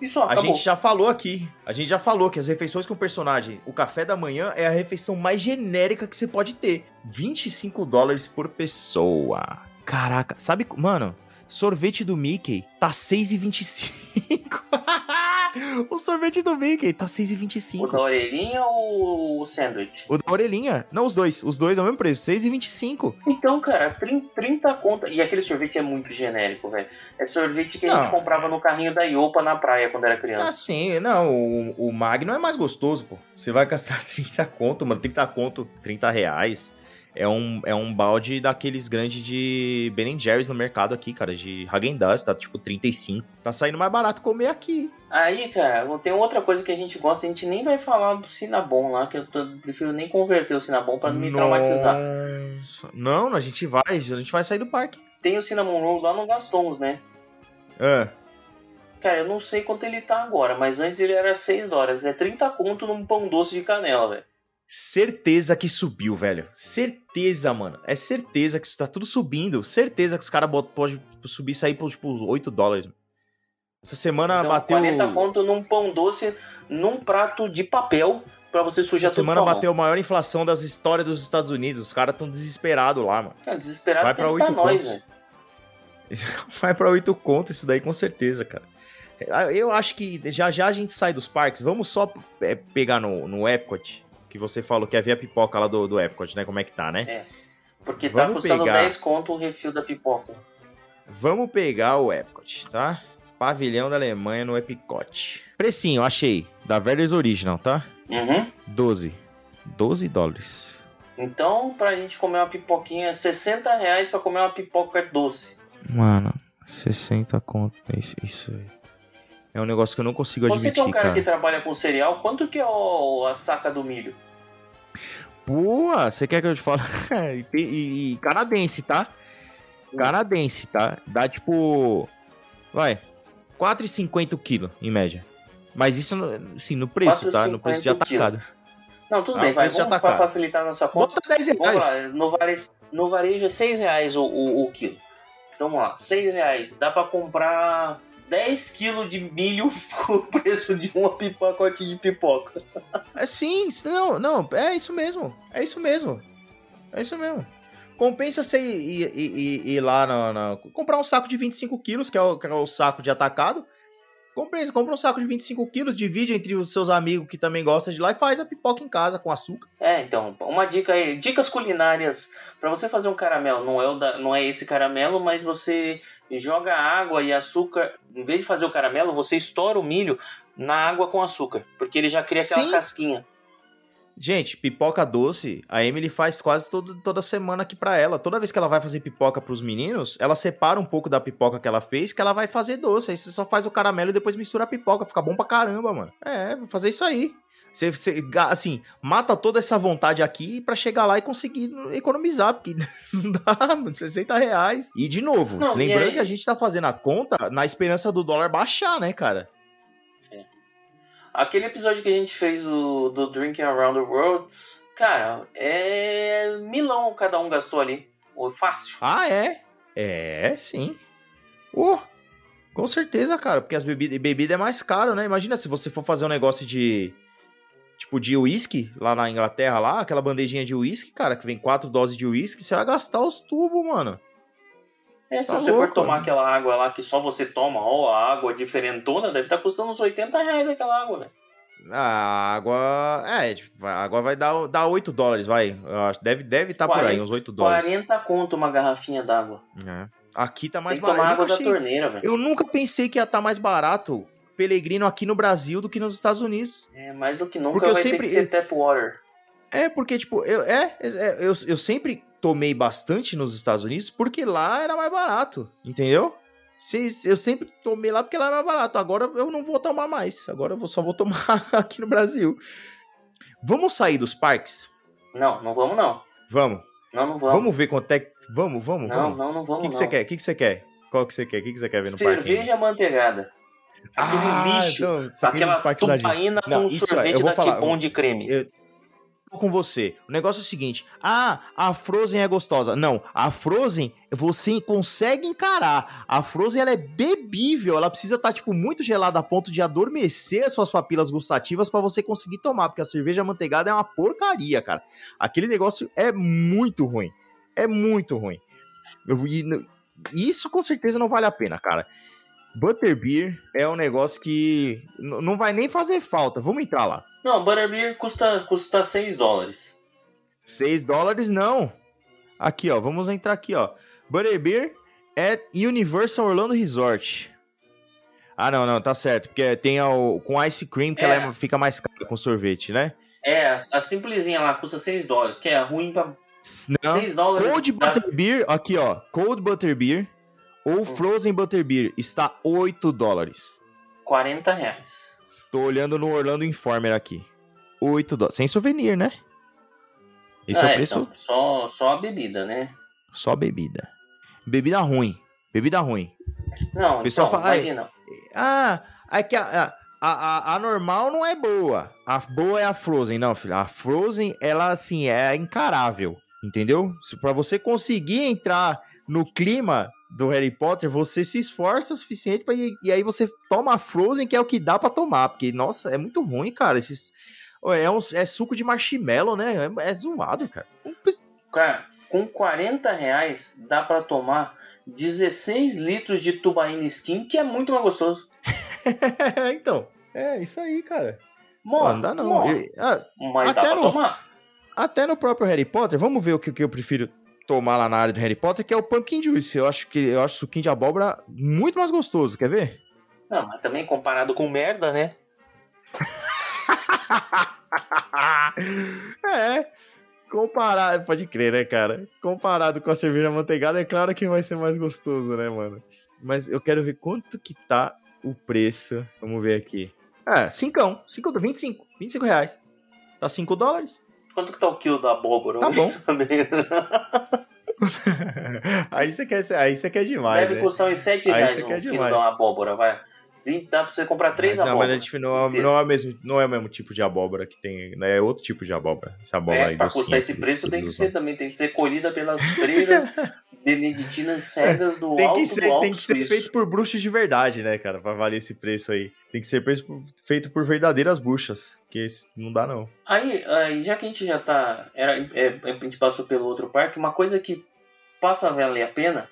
Speaker 2: E só,
Speaker 1: a gente já falou aqui, a gente já falou que as refeições com o personagem, o café da manhã é a refeição mais genérica que você pode ter. 25 dólares por pessoa. Caraca, sabe, mano, sorvete do Mickey tá 6,25. o sorvete do Mickey tá 6,25.
Speaker 2: O da orelhinha ou o sandwich?
Speaker 1: O da orelhinha. Não, os dois. Os dois é o mesmo preço, 6,25.
Speaker 2: Então, cara, 30 conta. E aquele sorvete é muito genérico, velho. É sorvete que a não. gente comprava no carrinho da Iopa na praia quando era criança.
Speaker 1: Ah, sim. Não, o, o Magno é mais gostoso, pô. Você vai gastar 30 conto, mano. 30 conto, 30 reais é um, é um balde daqueles grandes de Ben Jerry's no mercado aqui, cara, de Häagen-Dazs, tá tipo 35. Tá saindo mais barato comer aqui.
Speaker 2: Aí, cara, tem outra coisa que a gente gosta, a gente nem vai falar do Cinnabon lá, que eu tô, prefiro nem converter o Cinnabon para não me Nossa. traumatizar.
Speaker 1: Não, a gente vai, a gente vai sair do parque.
Speaker 2: Tem o Cinnamon Roll lá no Gastons, né?
Speaker 1: É.
Speaker 2: Cara, eu não sei quanto ele tá agora, mas antes ele era 6 dólares. É 30 conto num pão doce de canela, velho.
Speaker 1: Certeza que subiu, velho. Certeza, mano. É certeza que isso tá tudo subindo. Certeza que os caras podem subir e sair por, tipo, 8 dólares. Essa semana
Speaker 2: então,
Speaker 1: bateu.
Speaker 2: 40 conto num pão doce, num prato de papel para você sujar
Speaker 1: Essa semana bateu a maior inflação das histórias dos Estados Unidos. Os caras tão desesperados lá, mano.
Speaker 2: Cara, desesperado Vai pra 8 tá nós, velho.
Speaker 1: Vai pra 8 conto isso daí, com certeza, cara. Eu acho que já já a gente sai dos parques. Vamos só é, pegar no, no Epcot que você falou que havia pipoca lá do, do Epcot, né? Como é que tá, né?
Speaker 2: É. Porque tá Vamos tá custando pegar... 10 conto o refil da pipoca.
Speaker 1: Vamos pegar o Epcot, tá? Pavilhão da Alemanha no Epcot. Precinho, achei. Da Verdes Original, tá?
Speaker 2: Uhum.
Speaker 1: 12. 12 dólares.
Speaker 2: Então, pra gente comer uma pipoquinha, 60 reais pra comer uma pipoca doce.
Speaker 1: Mano, 60 conto. Isso, isso aí. É um negócio que eu não consigo
Speaker 2: Você
Speaker 1: admitir,
Speaker 2: que é um cara,
Speaker 1: cara,
Speaker 2: que trabalha com cereal, quanto que é o, a saca do milho?
Speaker 1: Pô, você quer que eu te fale? e, e, canadense, tá? Canadense, tá? Dá tipo. Vai. 4,50 o quilo, em média. Mas isso, assim, no preço, tá? No preço de atacado.
Speaker 2: Não, tudo ah, bem, vai. Vamos pra facilitar a nossa conta.
Speaker 1: Bota 10 reais. Vamos lá,
Speaker 2: no varejo, no varejo é 6 reais o, o, o quilo. Então vamos lá, 6 reais. Dá pra comprar 10 quilos de milho por preço de um pacote de pipoca.
Speaker 1: É sim, não, não, é isso mesmo. É isso mesmo. É isso mesmo. Compensa você ir, ir, ir, ir lá na, na, comprar um saco de 25 quilos, que é, o, que é o saco de atacado, Compre, compra um saco de 25 quilos, divide entre os seus amigos que também gostam de lá e faz a pipoca em casa com açúcar.
Speaker 2: É, então, uma dica aí, dicas culinárias para você fazer um caramelo. Não é, da, não é esse caramelo, mas você joga água e açúcar. Em vez de fazer o caramelo, você estoura o milho na água com açúcar, porque ele já cria aquela Sim. casquinha.
Speaker 1: Gente, pipoca doce, a Emily faz quase todo, toda semana aqui pra ela. Toda vez que ela vai fazer pipoca pros meninos, ela separa um pouco da pipoca que ela fez, que ela vai fazer doce. Aí você só faz o caramelo e depois mistura a pipoca. Fica bom pra caramba, mano. É, vou fazer isso aí. Você, você, assim, mata toda essa vontade aqui para chegar lá e conseguir economizar, porque não dá, 60 reais. E de novo, não, lembrando que a gente tá fazendo a conta na esperança do dólar baixar, né, cara?
Speaker 2: Aquele episódio que a gente fez do, do Drinking Around the World, cara, é milão cada um gastou ali. Fácil.
Speaker 1: Ah, é? É, sim. Oh, com certeza, cara, porque as bebidas bebida é mais caro, né? Imagina se você for fazer um negócio de tipo de uísque lá na Inglaterra lá, aquela bandejinha de uísque, cara, que vem quatro doses de uísque, você vai gastar os tubos, mano.
Speaker 2: É, se você louco, for tomar mano. aquela água lá que só você toma, ó, a água diferentona, deve estar tá custando uns 80 reais aquela água, velho.
Speaker 1: A água. É, tipo, a água vai dar, dar 8 dólares, vai. Eu acho, deve estar deve tá por aí, uns 8 dólares.
Speaker 2: 40 conto uma garrafinha d'água.
Speaker 1: É. Aqui tá mais
Speaker 2: Tem barato. Tomar água da torneira, velho.
Speaker 1: Eu nunca pensei que ia estar tá mais barato Pelegrino aqui no Brasil do que nos Estados Unidos.
Speaker 2: É, mais do que nunca porque vai sempre... ter que ser tap water.
Speaker 1: É, porque, tipo, eu, é, é eu, eu sempre tomei bastante nos Estados Unidos porque lá era mais barato, entendeu? Eu sempre tomei lá porque lá é mais barato. Agora eu não vou tomar mais. Agora eu só vou tomar aqui no Brasil. Vamos sair dos parques?
Speaker 2: Não, não vamos não.
Speaker 1: Vamos.
Speaker 2: Não, não vamos.
Speaker 1: Vamos ver quanto é que... Vamos, vamos,
Speaker 2: não,
Speaker 1: vamos.
Speaker 2: Não, não vamos,
Speaker 1: O que, que você quer? O que, que você quer? Qual que você quer? O que, que você quer ver no
Speaker 2: Cerveja parque? Cerveja manteigada. Aquele ah, lixo. Então, aquela tupaína com não, sorvete é, da falar, Kipon de creme.
Speaker 1: Eu, com você. O negócio é o seguinte: ah, a Frozen é gostosa. Não, a Frozen você consegue encarar. A Frozen ela é bebível, ela precisa estar tá, tipo muito gelada a ponto de adormecer as suas papilas gustativas para você conseguir tomar, porque a cerveja manteigada é uma porcaria, cara. Aquele negócio é muito ruim. É muito ruim. Eu, isso com certeza não vale a pena, cara. Butterbeer é um negócio que não vai nem fazer falta. Vamos entrar lá.
Speaker 2: Não, Butterbeer custa, custa 6 dólares.
Speaker 1: 6 dólares não. Aqui, ó. Vamos entrar aqui, ó. Butterbeer é Universal Orlando Resort. Ah, não, não, tá certo. Porque tem o, com ice cream que é. ela fica mais cara com sorvete, né?
Speaker 2: É, a, a simplesinha lá custa 6 dólares, que é ruim pra.
Speaker 1: Não. 6 dólares. Cold dá... Butterbeer, aqui, ó. Cold Butterbeer ou hum. Frozen Butterbeer está 8 dólares.
Speaker 2: 40 reais.
Speaker 1: Tô olhando no Orlando Informer aqui. 8 dólares. Sem souvenir, né?
Speaker 2: Esse ah, é o é, preço. Então, só, só a bebida, né?
Speaker 1: Só bebida. Bebida ruim. Bebida ruim.
Speaker 2: Não, o pessoal então, fala. Imagina.
Speaker 1: Ah, é que a, a, a, a, normal não é boa. A boa é a Frozen. Não, filho. A Frozen, ela, assim, é incarável. Entendeu? Para você conseguir entrar no clima do Harry Potter, você se esforça o suficiente para e aí você toma Frozen, que é o que dá para tomar, porque nossa, é muito ruim, cara. Esses é, um, é suco de marshmallow, né? É, é zoado, cara.
Speaker 2: Cara, com 40 reais dá para tomar 16 litros de tubaína skin, que é muito mais gostoso.
Speaker 1: então, é isso aí, cara.
Speaker 2: Mano, não dá não. Eu, ah, mas até dá pra no, tomar.
Speaker 1: Até no próprio Harry Potter, vamos ver o que, que eu prefiro tomar lá na área do Harry Potter, que é o Pumpkin Juice. Eu acho que eu acho o suquinho de abóbora muito mais gostoso, quer ver?
Speaker 2: Não, mas também comparado com merda, né?
Speaker 1: é. Comparado, pode crer, né, cara? Comparado com a cerveja manteigada, é claro que vai ser mais gostoso, né, mano? Mas eu quero ver quanto que tá o preço. Vamos ver aqui. É, 5, 5 do 25, 25 reais. Tá 5 dólares.
Speaker 2: Quanto que tá o quilo da abóbora?
Speaker 1: Tá bom. aí você quer, aí você quer demais.
Speaker 2: Deve né? custar uns 7 reais um quilo demais. da abóbora, vai. 20, dá pra você comprar três
Speaker 1: abóboras. Não, mas a gente não, é, não, é o mesmo, não é o mesmo tipo de abóbora que tem. Né? É outro tipo de abóbora. Essa abóbora
Speaker 2: é,
Speaker 1: aí
Speaker 2: pra custar esse preço tem que ser também, tem que ser colhida pelas freiras beneditinas cegas do
Speaker 1: tem
Speaker 2: alto
Speaker 1: que ser,
Speaker 2: alto
Speaker 1: Tem que ser feito por bruxas de verdade, né, cara? Pra valer esse preço aí. Tem que ser feito por verdadeiras bruxas. Que não dá, não.
Speaker 2: Aí, aí, já que a gente já tá. Era, é, a gente passou pelo outro parque, uma coisa que passa a valer a pena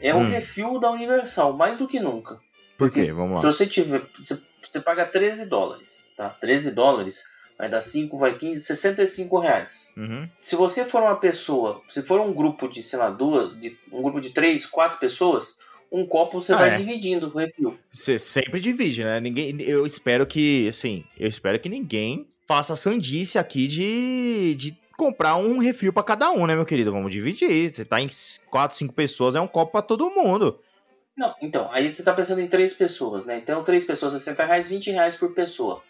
Speaker 2: é hum. o refil da Universal, mais do que nunca.
Speaker 1: Por quê? Vamos lá.
Speaker 2: Se você tiver. Você, você paga 13 dólares, tá? 13 dólares vai dar 5, vai 15, 65 reais.
Speaker 1: Uhum.
Speaker 2: Se você for uma pessoa, se for um grupo de, sei lá, duas, de, um grupo de três, quatro pessoas, um copo você ah, vai é. dividindo o refil.
Speaker 1: Você sempre divide, né? Ninguém, eu espero que, assim, eu espero que ninguém faça sandice aqui de, de comprar um refil para cada um, né, meu querido? Vamos dividir. Você tá em quatro, cinco pessoas, é um copo para todo mundo.
Speaker 2: Não, então, aí você tá pensando em três pessoas, né? Então, três pessoas, 60 reais, 20 reais por pessoa.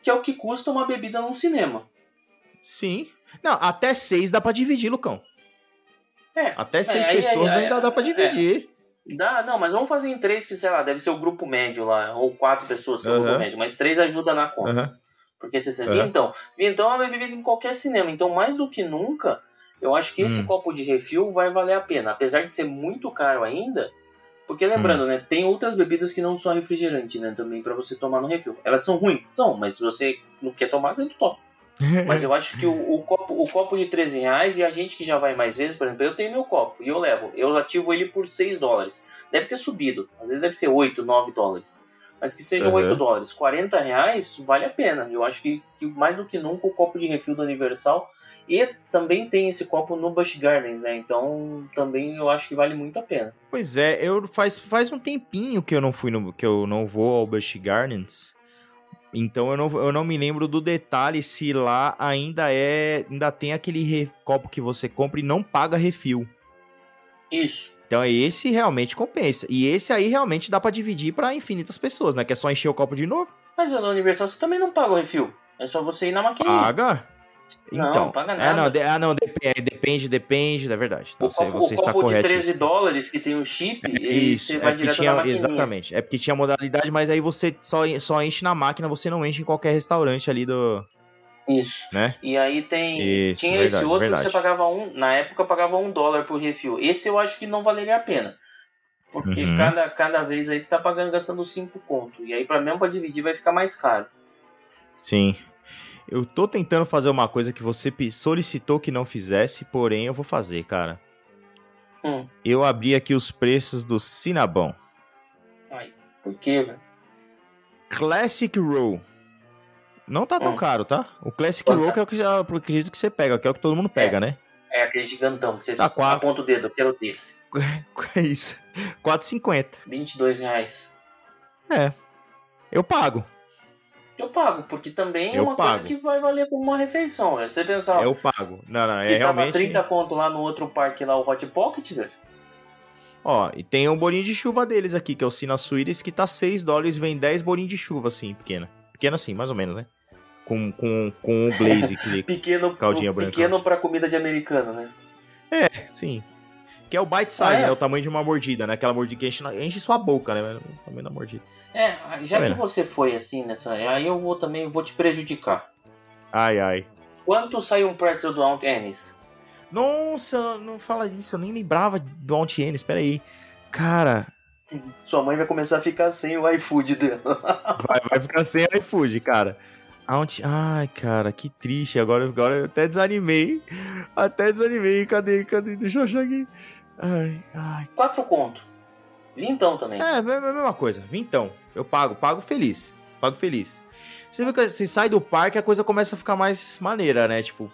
Speaker 2: Que é o que custa uma bebida num cinema.
Speaker 1: Sim. Não, até seis dá pra dividir, Lucão.
Speaker 2: É.
Speaker 1: Até seis é, pessoas ainda dá pra é. dividir.
Speaker 2: Dá, não, mas vamos fazer em três, que sei lá, deve ser o grupo médio lá, ou quatro pessoas que é o grupo médio, mas três ajuda na conta. Porque se você uhum. então, então é uma bebida em qualquer cinema, então mais do que nunca, eu acho que esse hum. copo de refil vai valer a pena, apesar de ser muito caro ainda, porque lembrando, hum. né, tem outras bebidas que não são refrigerante, né, também para você tomar no refil. Elas são ruins, são, mas se você não quer tomar, você não toma. mas eu acho que o, o, copo, o copo de 13 reais e a gente que já vai mais vezes, por exemplo, eu tenho meu copo e eu levo, eu ativo ele por 6 dólares. Deve ter subido, às vezes deve ser 8, 9 dólares. Mas que sejam uhum. 8 dólares, 40 reais, vale a pena. Eu acho que, que mais do que nunca o copo de refil do Universal e também tem esse copo no Busch Gardens, né? Então também eu acho que vale muito a pena.
Speaker 1: Pois é, eu faz, faz um tempinho que eu não fui no, que eu não vou ao Busch Gardens. Então eu não, eu não me lembro do detalhe se lá ainda é. Ainda tem aquele re, copo que você compra e não paga refil.
Speaker 2: Isso.
Speaker 1: Então esse realmente compensa. E esse aí realmente dá para dividir para infinitas pessoas, né? Que é só encher o copo de novo.
Speaker 2: Mas no Universal você também não paga o refil. É só você ir na maquininha.
Speaker 1: Paga?
Speaker 2: Não, então, paga nada.
Speaker 1: É, não, de, ah, não, depende, depende, depende, é verdade. Então, o
Speaker 2: você,
Speaker 1: você
Speaker 2: o
Speaker 1: está
Speaker 2: copo
Speaker 1: correto.
Speaker 2: de 13 dólares que tem o chip, é,
Speaker 1: isso,
Speaker 2: você vai
Speaker 1: é
Speaker 2: direto
Speaker 1: tinha,
Speaker 2: na maquininha.
Speaker 1: Exatamente, é porque tinha modalidade, mas aí você só, só enche na máquina, você não enche em qualquer restaurante ali do...
Speaker 2: Isso.
Speaker 1: Né?
Speaker 2: E aí tem.
Speaker 1: Isso,
Speaker 2: tinha
Speaker 1: verdade,
Speaker 2: esse outro
Speaker 1: verdade.
Speaker 2: que você pagava um. Na época pagava um dólar por refil. Esse eu acho que não valeria a pena. Porque
Speaker 1: Uhum.
Speaker 2: cada, cada vez aí você tá pagando gastando 5 conto. E aí, pra mesmo pra dividir, vai ficar mais caro.
Speaker 1: Sim. Eu tô tentando fazer uma coisa que você solicitou que não fizesse, porém eu vou fazer, cara.
Speaker 2: Hum.
Speaker 1: Eu abri aqui os preços do Cinnabon.
Speaker 2: Ai, por quê, velho?
Speaker 1: Classic Roll. Não tá tão
Speaker 2: Hum.
Speaker 1: caro, tá? O Classic
Speaker 2: Quanto
Speaker 1: Roll
Speaker 2: tá?
Speaker 1: que é o que já, eu acredito que você pega, que é o que todo mundo pega, né?
Speaker 2: É aquele gigantão que você
Speaker 1: Tá quatro.
Speaker 2: aponta o dedo, eu quero desse.
Speaker 1: É isso. 4,50.
Speaker 2: 22 reais.
Speaker 1: É. Eu pago.
Speaker 2: Eu pago, porque também é
Speaker 1: Eu
Speaker 2: uma
Speaker 1: pago.
Speaker 2: coisa que vai valer como uma refeição. velho. Você pensar,
Speaker 1: Eu pago. Não, não, é
Speaker 2: que tava
Speaker 1: realmente.
Speaker 2: 30 conto lá no outro parque, lá, o Hot Pocket, velho.
Speaker 1: Ó, e tem um bolinho de chuva deles aqui, que é o Sina Suíris, que tá 6 dólares, vem 10 bolinhos de chuva, assim, pequena. Pequena assim, mais ou menos, né? Com, com, com o Blaze, que,
Speaker 2: Pequeno,
Speaker 1: Caldinha branca.
Speaker 2: pequeno pra comida de americano, né?
Speaker 1: sim. Que é o bite size,
Speaker 2: Ah, é?
Speaker 1: né? O tamanho de uma mordida, né? Aquela mordida que enche, enche sua boca, né? O tamanho da mordida.
Speaker 2: É, já
Speaker 1: Tá
Speaker 2: que
Speaker 1: vendo?
Speaker 2: você foi assim nessa. Aí eu vou também vou te prejudicar.
Speaker 1: Ai, ai.
Speaker 2: Quanto sai um pretzel do Aunt Annie's?
Speaker 1: Nossa, não fala disso, eu nem lembrava do Altienes, espera aí. Cara,
Speaker 2: Sua mãe vai começar a ficar sem o iFood dela.
Speaker 1: vai, vai ficar sem iFood, cara. Alt... Ai, cara, que triste. Agora, agora eu até desanimei. Até desanimei. Cadê? Cadê? Deixa eu achar aqui. Ai, ai.
Speaker 2: Quatro conto. Vintão também.
Speaker 1: É, é a mesma coisa. Vintão. Eu pago, pago feliz. Pago feliz. Você vê que você sai do parque, a coisa começa a ficar mais maneira, né? Tipo.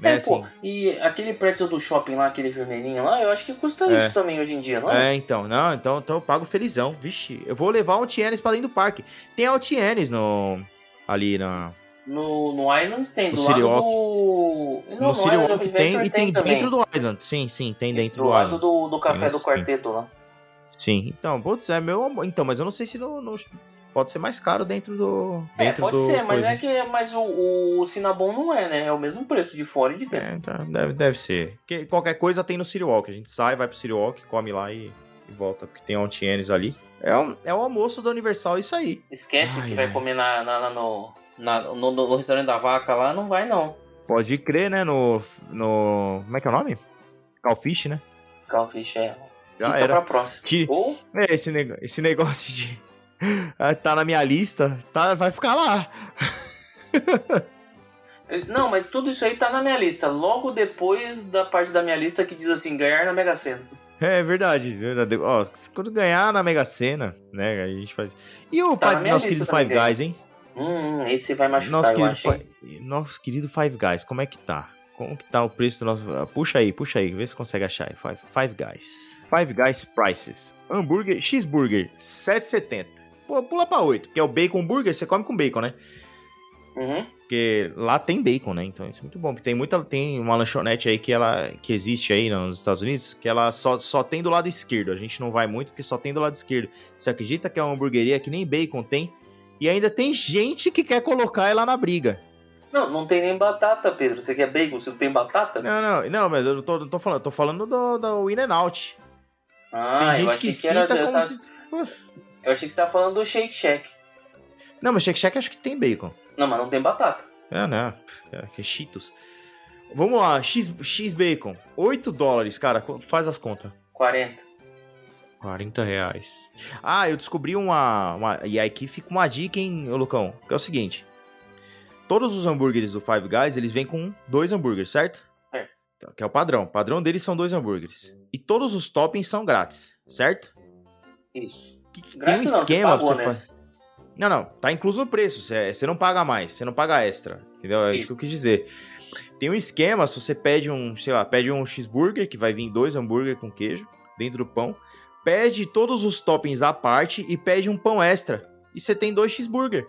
Speaker 1: Né,
Speaker 2: É, pô,
Speaker 1: assim.
Speaker 2: e aquele pretzel do shopping lá, aquele vermelhinho lá, eu acho que custa
Speaker 1: É.
Speaker 2: isso também hoje em dia, não é?
Speaker 1: É, então, não, então, então eu pago felizão. Vixe, eu vou levar Altienes pra dentro do parque. Tem Altienes no. Ali na.
Speaker 2: No, no Island tem,
Speaker 1: No
Speaker 2: do lado do... Não,
Speaker 1: no City
Speaker 2: Island
Speaker 1: Walk
Speaker 2: of
Speaker 1: tem
Speaker 2: Adventure
Speaker 1: e tem, dentro do Island. Sim, sim, tem dentro
Speaker 2: do
Speaker 1: do,
Speaker 2: lado
Speaker 1: Island.
Speaker 2: do, do café
Speaker 1: Tem
Speaker 2: do
Speaker 1: sim.
Speaker 2: quarteto lá.
Speaker 1: Sim, então, putz, é meu amor. Então, mas eu não sei se no, no- pode ser mais caro dentro do.
Speaker 2: É,
Speaker 1: Dentro
Speaker 2: pode
Speaker 1: do
Speaker 2: ser, mas
Speaker 1: coisa.
Speaker 2: é que mas o, o Cinnabon não é, né? É o mesmo preço de fora e de dentro.
Speaker 1: É, então, deve, deve ser. Porque qualquer coisa tem no City Walk. A gente sai, vai pro City Walk, come lá e, e volta, porque tem Altienes ali. É, um- é o almoço do Universal, isso aí.
Speaker 2: Esquece
Speaker 1: Ai,
Speaker 2: que vai
Speaker 1: ai.
Speaker 2: comer na, na- na- no, na- no, no restaurante da vaca lá, não vai não.
Speaker 1: Pode crer, né? No. no como é que é o nome? Calfish, né?
Speaker 2: Calfish é.
Speaker 1: Já
Speaker 2: Fica
Speaker 1: era.
Speaker 2: pra próxima.
Speaker 1: Tire-
Speaker 2: Ou
Speaker 1: É, esse, nego- esse negócio de. ah, tá na minha lista, tá, vai ficar lá.
Speaker 2: Não, mas tudo isso aí tá na minha lista. Logo depois da parte da minha lista que diz assim, ganhar na Mega Sena.
Speaker 1: É verdade. verdade. Ó, quando ganhar na Mega Sena, né? A gente faz. E o
Speaker 2: Tá minha
Speaker 1: nosso querido Five Guys, hein?
Speaker 2: Hum, esse vai machucar,
Speaker 1: Nosso querido? Fi- nosso querido Five Guys, como é que tá? Como que tá o preço do nosso. ah, Puxa aí, puxa aí, vê se consegue achar aí. Five, Five Guys. Five Guys Prices. Hambúrguer, cheeseburger, 7,70. Pô, pula pra 8, que é o bacon burger, você come com bacon, né?
Speaker 2: Uhum.
Speaker 1: Porque lá tem bacon, né? Então isso é muito bom. Porque tem muita. Tem uma lanchonete aí que ela. que existe aí nos Estados Unidos, que ela só, só tem do lado esquerdo. A gente não vai muito porque só tem do lado esquerdo. Você acredita que é uma hamburgueria que nem bacon tem? E ainda tem gente que quer colocar ela na briga.
Speaker 2: Não, não tem nem batata, Pedro. Você quer bacon? Você não tem batata?
Speaker 1: Não, não, não, mas eu não tô, não tô falando, tô falando do, do In and Out.
Speaker 2: Ah,
Speaker 1: Tem gente que
Speaker 2: que
Speaker 1: cita
Speaker 2: Eu,
Speaker 1: como
Speaker 2: tava-
Speaker 1: se.
Speaker 2: eu achei que você tava falando do Shake Shack.
Speaker 1: Não, mas Shake Shack acho que tem bacon.
Speaker 2: Não, mas não tem batata.
Speaker 1: É, né? É, que é Cheetos. Vamos lá, X, X bacon. 8 dólares, cara. Faz as contas.
Speaker 2: 40.
Speaker 1: 40 reais. Ah, eu descobri uma, uma- E aqui fica uma dica, hein, Lucão? Que é o seguinte: todos os hambúrgueres do Five Guys eles vêm com dois hambúrgueres, certo? Que é o padrão. O padrão deles são dois hambúrgueres. E todos os toppings são grátis, certo?
Speaker 2: Isso.
Speaker 1: Que- que
Speaker 2: Grátis
Speaker 1: tem um
Speaker 2: não, você
Speaker 1: esquema
Speaker 2: pagou,
Speaker 1: pra você
Speaker 2: né?
Speaker 1: fazer. Não, não, tá incluso no preço. Você, você não paga mais, você não paga extra. Entendeu? É isso
Speaker 2: Isso.
Speaker 1: que eu quis dizer. Tem um esquema, se você pede um, sei lá, pede um cheeseburger, que vai vir dois hambúrguer com queijo dentro do pão. Pede todos os toppings à parte e pede um pão extra. E você tem dois cheeseburger.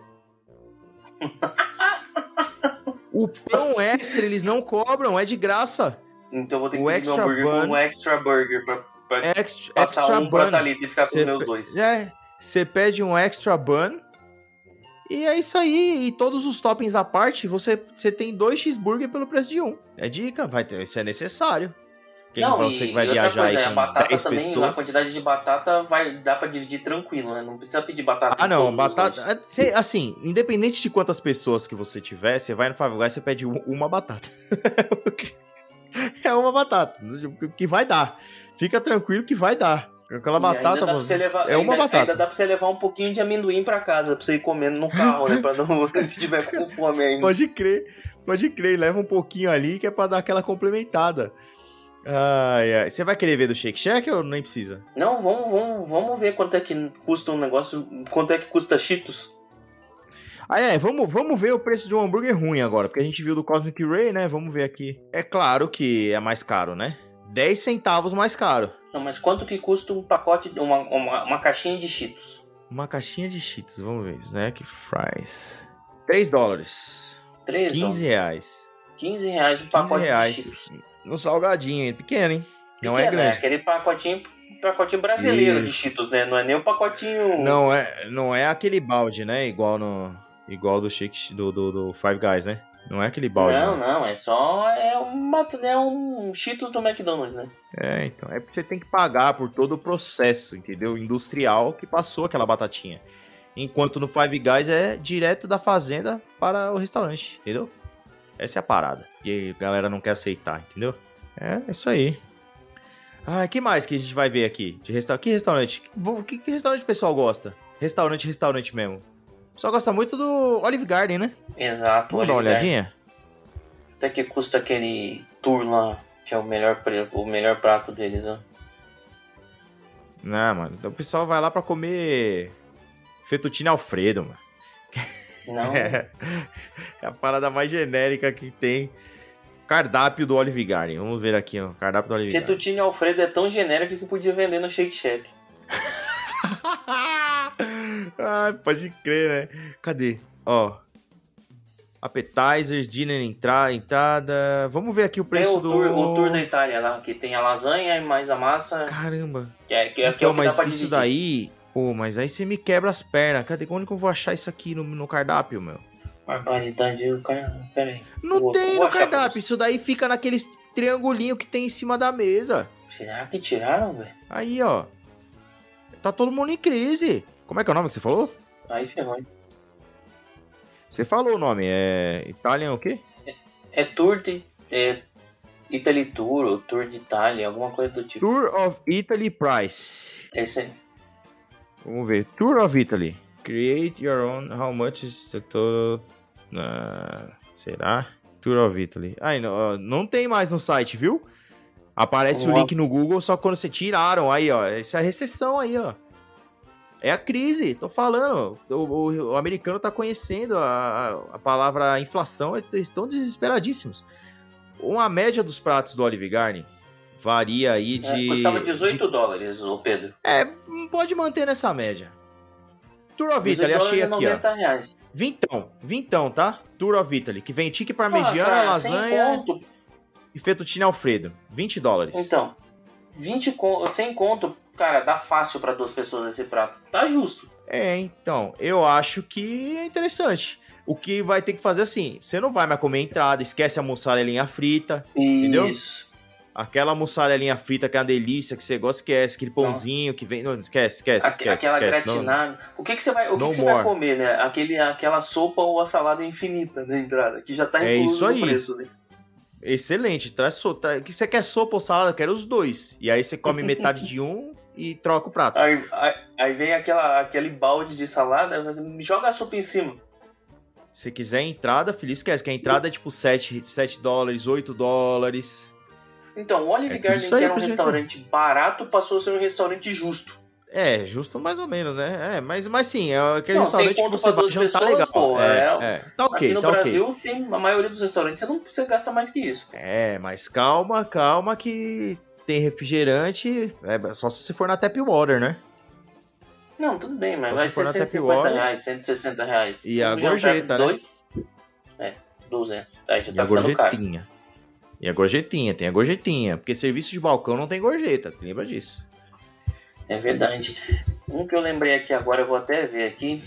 Speaker 1: o pão extra eles não cobram, é de graça.
Speaker 2: Então eu vou ter que
Speaker 1: O
Speaker 2: pedir meu hambúrguer com
Speaker 1: bun-
Speaker 2: um extra burger pra, pra
Speaker 1: Extra,
Speaker 2: passar
Speaker 1: extra
Speaker 2: um pra
Speaker 1: bun.
Speaker 2: Thalita e ficar com meus dois.
Speaker 1: É, você pede um extra bun. E é isso aí. E todos os toppings à parte, você, você tem dois cheeseburger pelo preço de um. É dica, vai ter, isso é necessário. Quem não, você que vai viajar coisa, aí com
Speaker 2: a batata
Speaker 1: 10
Speaker 2: também,
Speaker 1: pessoas.
Speaker 2: a quantidade de batata vai dar pra dividir tranquilo, né? Não precisa pedir batata.
Speaker 1: Ah, não, batata. É, assim, independente de quantas pessoas que você tiver, você vai no Five Guys, você pede uma batata. é uma batata, que vai dar. Fica tranquilo que vai dar. Aquela batata, mano.
Speaker 2: Levar,
Speaker 1: é uma
Speaker 2: ainda,
Speaker 1: batata.
Speaker 2: Ainda dá pra você levar um pouquinho de amendoim pra casa, pra você ir comendo no carro, né? Pra não. se tiver com fome ainda.
Speaker 1: Pode crer, pode crer. Leva um pouquinho ali que é pra dar aquela complementada. Ai, ai. Você vai querer ver do Shake Shack ou nem precisa?
Speaker 2: Não, vamos, vamos, vamos ver quanto é que custa um negócio. Quanto é que custa Cheetos.
Speaker 1: Ah, é, vamos, vamos ver o preço de um hambúrguer ruim agora, porque a gente viu do Cosmic Ray, né? Vamos ver aqui. É claro que é mais caro, né? 10 centavos mais caro.
Speaker 2: Não, mas quanto que custa um pacote, uma, uma, uma caixinha de Cheetos?
Speaker 1: Uma caixinha de Cheetos, vamos ver. Snack Fries. 3 dólares.
Speaker 2: 3
Speaker 1: 15 dólares. reais.
Speaker 2: 15 reais um pacote reais. de Cheetos.
Speaker 1: No salgadinho, pequeno, hein? Não
Speaker 2: pequeno,
Speaker 1: é grande. É
Speaker 2: aquele pacotinho, pacotinho brasileiro Isso. de Cheetos, né? Não é nem o pacotinho...
Speaker 1: Não é, não é aquele balde, né? Igual no... Igual do Shake do, do, do Five Guys, né? Não é aquele balde.
Speaker 2: Não, não, é só. É, uma, é um Cheetos do McDonald's, né?
Speaker 1: É, então. É porque você tem que pagar por todo o processo, entendeu? Industrial que passou aquela batatinha. Enquanto no Five Guys é direto da fazenda para o restaurante, entendeu? Essa é a parada. E a galera não quer aceitar, entendeu? É, é isso aí. Ah, que mais que a gente vai ver aqui? De resta... Que restaurante? Que, que restaurante o pessoal gosta? Restaurante, restaurante mesmo. O pessoal gosta muito do Olive Garden, né?
Speaker 2: Exato.
Speaker 1: Vamos dar uma olhadinha?
Speaker 2: Até que custa aquele tour lá, que é o melhor, o melhor prato deles, ó.
Speaker 1: Não, mano. Então o pessoal vai lá pra comer fettuccine alfredo, mano.
Speaker 2: Não.
Speaker 1: É, é a parada mais genérica que tem. Cardápio do Olive Garden. Vamos ver aqui, ó. Cardápio do Olive
Speaker 2: Garden. Fettuccine alfredo é tão genérico que podia vender no Shake Shack.
Speaker 1: Ah, pode crer, né? Cadê? Ó. Appetizers, dinner entrada, entrada. Vamos ver aqui o preço
Speaker 2: tem o
Speaker 1: do.
Speaker 2: Tour, o tour da Itália lá, que tem a lasanha e mais a massa.
Speaker 1: Caramba.
Speaker 2: Que é, que é,
Speaker 1: então,
Speaker 2: que é o
Speaker 1: que mas isso daí. Pô, mas aí você me quebra as pernas. Cadê? Onde que eu vou achar isso aqui no, no cardápio, meu?
Speaker 2: Barbaridade, cara. Pera aí.
Speaker 1: Não vou, tem vou no cardápio. Isso daí fica naqueles triangulinho que tem em cima da mesa.
Speaker 2: Será que tiraram, velho?
Speaker 1: Aí, ó. Tá todo mundo em crise. Como é que é o nome que você falou?
Speaker 2: Aí ferrou.
Speaker 1: Você falou o nome, é. Italian o quê?
Speaker 2: É, é Tour de. É, Italy Tour, ou Tour de Itália, alguma coisa do tipo.
Speaker 1: Tour of Italy Price.
Speaker 2: É isso aí.
Speaker 1: Vamos ver. Tour of Italy. Create your own. How much is the total? Uh, será? Tour of Italy. Aí, não, não tem mais no site, viu? Aparece o link no Google só quando você tiraram. Aí, ó. Essa é a recessão aí, ó. É a crise, tô falando. O, o, o americano tá conhecendo a, a, palavra inflação, eles estão desesperadíssimos. Uma média dos pratos do Olive Garden varia aí é, de.
Speaker 2: É, custava 18 de... dólares, o Pedro.
Speaker 1: É, pode manter nessa média. Tour of Italy, achei aqui, ó.
Speaker 2: Reais.
Speaker 1: Vintão, vintão, tá? Tour of Italy, que vem tique parmegiana, ah, lasanha e fettuccine alfredo. 20 dólares.
Speaker 2: Então, 20 con... sem conto cara, dá fácil para duas pessoas esse prato. Tá justo.
Speaker 1: É, então, eu acho que é interessante. O que vai ter que fazer assim, você não vai mais comer entrada, esquece a mussarelinha frita,
Speaker 2: Isso.
Speaker 1: entendeu? Aquela mussarelinha frita que é uma delícia, que você gosta, esquece. Aquele pãozinho não. que vem. Não, esquece, esquece, esquece.
Speaker 2: Aquela
Speaker 1: esquece,
Speaker 2: gratinada. Não. O que, que você vai, o que, que você vai comer, né? Aquele, aquela sopa ou a salada infinita na entrada, que já tá
Speaker 1: é
Speaker 2: incluso
Speaker 1: isso aí.
Speaker 2: preço, né?
Speaker 1: Excelente. Traz sopa. Traz... que você quer sopa ou salada? Eu quero os dois. E aí você come metade de um e troca o prato.
Speaker 2: Aí, aí, aí vem aquela, aquele balde de salada, joga a sopa em cima.
Speaker 1: Se quiser entrada, feliz esquece, que a entrada é tipo 7, 7 dólares, 8 dólares.
Speaker 2: Então, o Olive é Garden, que era um restaurante barato, passou a ser um restaurante justo.
Speaker 1: É, justo mais ou menos, né? É, mas, mas sim, é aquele não, restaurante que você vai jantar pessoas, legal. Pô, é, é, é, Tá ok,
Speaker 2: Aqui no
Speaker 1: tá
Speaker 2: Brasil,
Speaker 1: okay.
Speaker 2: tem a maioria dos restaurantes, você não você gasta mais que isso.
Speaker 1: É, mas calma, calma que tem refrigerante, é só se você for na Tap Water, né?
Speaker 2: Não, tudo bem, mas vai ser 150 water, reais, 160 reais.
Speaker 1: E a gorjeta, né? Dois,
Speaker 2: é, 200. Tá, já
Speaker 1: e
Speaker 2: tá
Speaker 1: a gorjetinha. Caro. E a gorjetinha, tem a gorjetinha. Porque serviço de balcão não tem gorjeta, lembra disso.
Speaker 2: É verdade. Um que eu lembrei aqui agora, eu vou até ver aqui.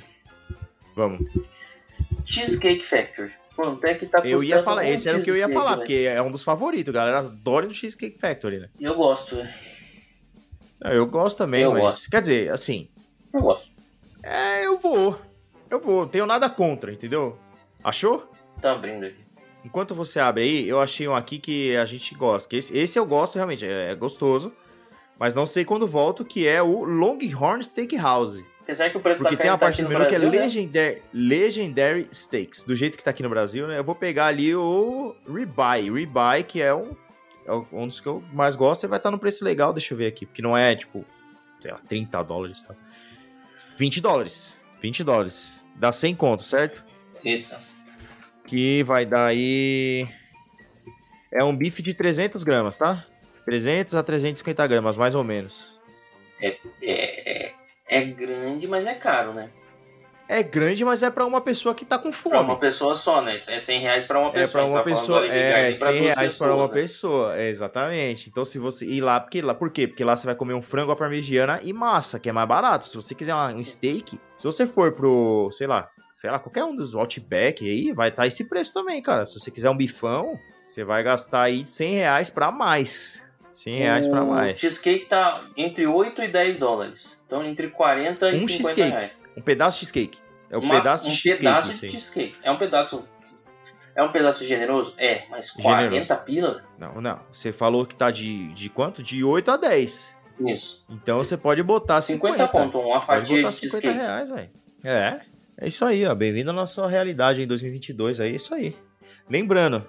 Speaker 1: Vamos.
Speaker 2: Cheesecake Factory. Quanto é que tá
Speaker 1: Eu ia falar, esse era o que eu ia falar,
Speaker 2: velho?
Speaker 1: porque é um dos favoritos, galera. Adora no Cheesecake Factory, né?
Speaker 2: Eu gosto.
Speaker 1: Não, Eu gosto também,
Speaker 2: Eu
Speaker 1: mas.
Speaker 2: gosto.
Speaker 1: Quer dizer, assim,
Speaker 2: Eu gosto.
Speaker 1: é, eu vou. Eu vou, não tenho nada contra, entendeu? Achou?
Speaker 2: Tá abrindo aqui.
Speaker 1: Enquanto você abre aí, eu achei um aqui que a gente gosta. Esse, esse eu gosto realmente, é, é gostoso. Mas não sei quando volto, que é o Longhorn Steakhouse.
Speaker 2: Apesar que o preço
Speaker 1: Porque
Speaker 2: da
Speaker 1: tem
Speaker 2: carne
Speaker 1: uma
Speaker 2: tá
Speaker 1: parte do menu que é
Speaker 2: Brasil, né?
Speaker 1: Legendary, Legendary Steaks. Do jeito que tá aqui no Brasil, né? Eu vou pegar ali o Ribeye. Ribeye, que é um, é um dos que eu mais gosto. E vai estar no preço legal, deixa eu ver aqui. Porque não é, tipo, sei lá, 30 dólares, tá? 20 dólares. 20 dólares. Dá 100 conto, certo?
Speaker 2: Isso.
Speaker 1: Que vai dar aí... É um bife de 300 gramas, tá? 300 a 350 gramas, mais ou menos.
Speaker 2: É, é, é grande, mas é caro, né?
Speaker 1: É grande, mas é pra uma pessoa que tá com fome.
Speaker 2: Pra uma pessoa só, né? É 100 reais pra uma
Speaker 1: É
Speaker 2: pessoa.
Speaker 1: pra uma
Speaker 2: tá
Speaker 1: pessoa, é,
Speaker 2: Garden
Speaker 1: 100
Speaker 2: duas
Speaker 1: reais para uma
Speaker 2: pessoas, né?
Speaker 1: pessoa, é, exatamente. Então se você ir lá, porque lá, por quê? Porque lá você vai comer um frango à parmegiana e massa, que é mais barato. Se você quiser uma- um steak, se você for pro, sei lá, sei lá, qualquer um dos Outback aí, vai estar esse preço também, cara. Se você quiser um bifão, você vai gastar aí 100 reais pra mais. 100 reais pra
Speaker 2: O
Speaker 1: mais.
Speaker 2: cheesecake tá entre 8 e 10 dólares. Então entre 40 e
Speaker 1: Um
Speaker 2: 50
Speaker 1: cheesecake.
Speaker 2: reais.
Speaker 1: Um pedaço de cheesecake. É o
Speaker 2: Uma-
Speaker 1: pedaço de
Speaker 2: um
Speaker 1: cheesecake
Speaker 2: pedaço de cheesecake. É um pedaço. É um pedaço generoso? É, mas 40 pila?
Speaker 1: Não, não. Você falou que tá de, de quanto? De 8 a 10.
Speaker 2: Isso.
Speaker 1: Então você pode botar 50.
Speaker 2: 50 conto, uma fatia de
Speaker 1: 50
Speaker 2: cheesecake.
Speaker 1: reais, velho. É. É isso aí, ó. Bem-vindo à nossa realidade em 2022. É isso aí. Lembrando,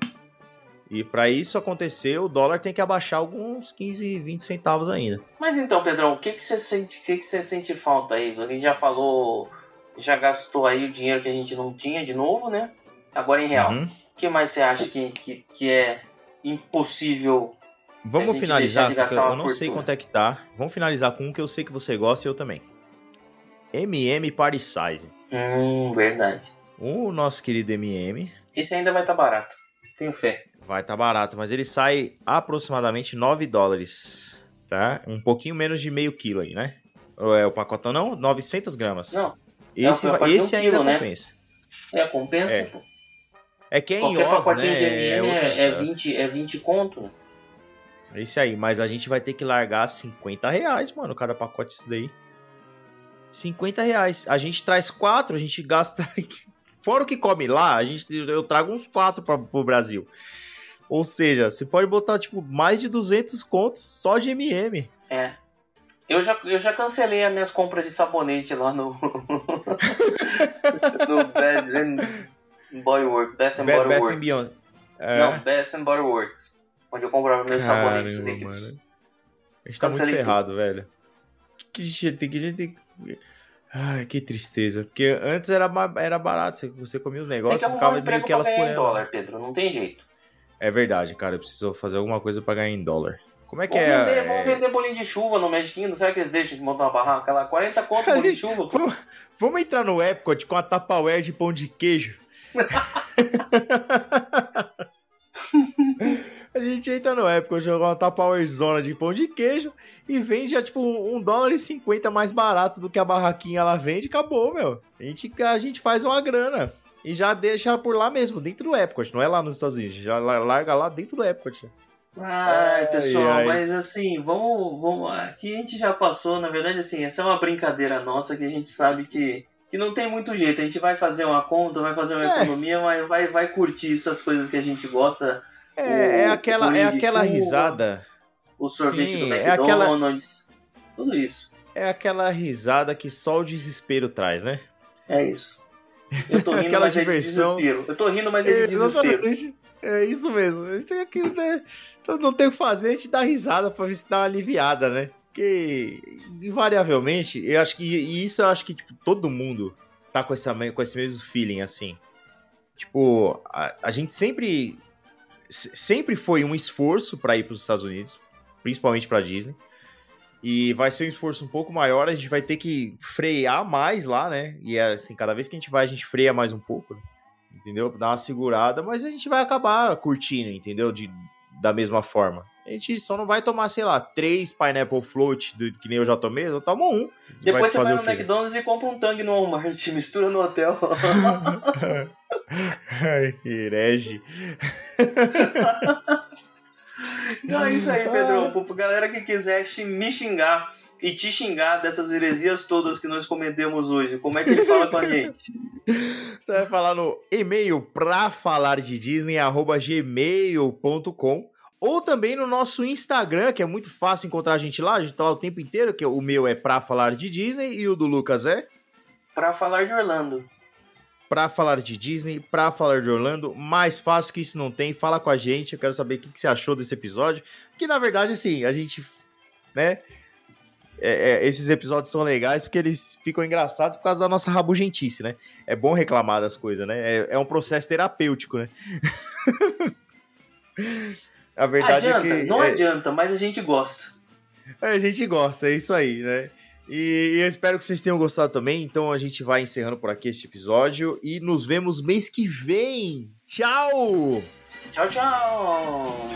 Speaker 1: e pra isso acontecer, o dólar tem que abaixar alguns 15, 20 centavos ainda.
Speaker 2: Mas então, Pedrão, o que, que você sente, o que, que você sente falta aí? A gente já falou, já gastou aí o dinheiro que a gente não tinha de novo, né? Agora em real.
Speaker 1: Uhum.
Speaker 2: O que mais você acha que, que, que é impossível?
Speaker 1: Vamos finalizar,
Speaker 2: de
Speaker 1: eu não sei
Speaker 2: fortuna.
Speaker 1: quanto é que tá. Vamos finalizar com um que eu sei que você gosta e eu também. MM Party Size.
Speaker 2: Hum, verdade.
Speaker 1: O nosso querido MM
Speaker 2: Esse ainda vai estar barato. Tenho fé.
Speaker 1: Vai estar barato, mas ele sai aproximadamente 9 dólares, tá? Um pouquinho menos de meio quilo aí, né? Ou é o pacotão não? 900 gramas.
Speaker 2: Não,
Speaker 1: Esse,
Speaker 2: é o
Speaker 1: vai-
Speaker 2: pacote de um
Speaker 1: esse ainda
Speaker 2: quilo, né?
Speaker 1: compensa.
Speaker 2: é, compensa,
Speaker 1: É.
Speaker 2: pô.
Speaker 1: É que é em
Speaker 2: Qualquer
Speaker 1: Oz,
Speaker 2: pacotinho
Speaker 1: né?
Speaker 2: de MM é,
Speaker 1: outra-
Speaker 2: é, 20, é 20 conto.
Speaker 1: É isso aí, mas a gente vai ter que largar 50 reais, mano, cada pacote disso daí. 50 reais. A gente traz quatro, a gente gasta. Fora o que come lá, a gente, eu trago uns quatro pra, pro Brasil. Ou seja, você pode botar, tipo, mais de 200 contos só de MM.
Speaker 2: É. Eu já, eu já cancelei as minhas compras de sabonete lá no. no Bath and Body Works. Bath and
Speaker 1: Bad
Speaker 2: Body
Speaker 1: Bath and
Speaker 2: Works.
Speaker 1: Beyond. É.
Speaker 2: Não, Bath and Body Works. Onde eu comprava meus sabonetes
Speaker 1: Caramba,
Speaker 2: líquidos.
Speaker 1: mano. A gente tá muito ferrado, velho. Que, gente tem que. A gente tem que- Ai, que tristeza. Porque antes era, era barato, você, comia os negócios ficava meio que elas por
Speaker 2: dólar, Pedro. Não tem jeito.
Speaker 1: É verdade, cara. Eu preciso fazer alguma coisa pra ganhar em dólar. Como é que
Speaker 2: Vamos,
Speaker 1: é?
Speaker 2: vender,
Speaker 1: é...
Speaker 2: vamos vender bolinho de chuva no Magic Kingdom. Será que eles deixam de montar uma barraca lá? 40 conto bolinho de
Speaker 1: gente-
Speaker 2: chuva.
Speaker 1: Vamos, vamos entrar no Epcot com a Tupperware de pão de queijo? a gente entra no Epcot, joga uma Tupperware zona de pão de queijo e vende a, tipo, um dólar e cinquenta mais barato do que a barraquinha lá vende. Acabou, meu. A gente, a gente faz uma grana. E já deixa por lá mesmo, dentro do Epcot. Não é lá nos Estados Unidos. Já la- larga lá dentro do Epcot.
Speaker 2: Ai,
Speaker 1: Ai,
Speaker 2: pessoal,
Speaker 1: ai.
Speaker 2: mas assim, vamos, vamos. Aqui a gente já passou, na verdade, assim, essa é uma brincadeira nossa que a gente sabe que, que não tem muito jeito. A gente vai fazer uma conta, vai fazer uma
Speaker 1: É.
Speaker 2: economia, mas vai, vai curtir essas coisas que a gente gosta.
Speaker 1: É,
Speaker 2: O-
Speaker 1: é aquela, é aquela
Speaker 2: chuva.
Speaker 1: risada.
Speaker 2: O sorvete
Speaker 1: Sim,
Speaker 2: do
Speaker 1: é aquela-
Speaker 2: McDonald's, tudo isso.
Speaker 1: É aquela risada que só o desespero traz, né?
Speaker 2: É isso. Eu tô rindo,
Speaker 1: Aquela
Speaker 2: mas é de
Speaker 1: diversão.
Speaker 2: desespero. Eu tô rindo, mas é de desespero.
Speaker 1: Exatamente. É isso mesmo. Isso é aquilo, né? Então não tem o que fazer, a gente dá risada pra ver se dá uma aliviada, né? Porque, invariavelmente, eu acho que. E isso eu acho que tipo, todo mundo tá com, essa, com esse mesmo feeling, assim. Tipo, a, a gente sempre. se- Sempre foi um esforço pra ir pros Estados Unidos, principalmente pra Disney. E vai ser um esforço um pouco maior, a gente vai ter que frear mais lá, né? E é assim, cada vez que a gente vai, a gente freia mais um pouco, né? entendeu? Dar uma segurada, mas a gente vai acabar curtindo, entendeu? De, da mesma forma. A gente só não vai tomar, sei lá, três Pineapple Float, do, que nem eu já tomei, eu tomo um.
Speaker 2: Depois você vai no? McDonald's e compra um tangue no Walmart, mistura no hotel.
Speaker 1: Ai, que herege.
Speaker 2: então é isso aí, Pedrão. Pra galera que quiser me xingar e te xingar dessas heresias todas que nós cometemos hoje, como é que ele fala com a gente?
Speaker 1: Você vai falar no e-mail pra falar de Disney, arroba gmail.com ou também no nosso Instagram, que é muito fácil encontrar a gente lá, a gente tá lá o tempo inteiro, que o meu é pra falar de Disney e o do Lucas é?
Speaker 2: Pra falar de Orlando
Speaker 1: para falar de Disney, para falar de Orlando. Mais fácil que isso não tem. Fala com a gente. Eu quero saber o que, que você achou desse episódio. Que na verdade, assim, a gente, né? É, é, esses episódios são legais porque eles ficam engraçados por causa da nossa rabugentice, né? É bom reclamar das coisas, né? É, é um processo terapêutico, né?
Speaker 2: a verdade adianta, é que. Não é adianta, mas a gente gosta.
Speaker 1: É, a gente gosta, é isso aí, né? E, eu espero que vocês tenham gostado também. Então a gente vai encerrando por aqui este episódio e nos vemos mês que vem. Tchau!
Speaker 2: Tchau, tchau!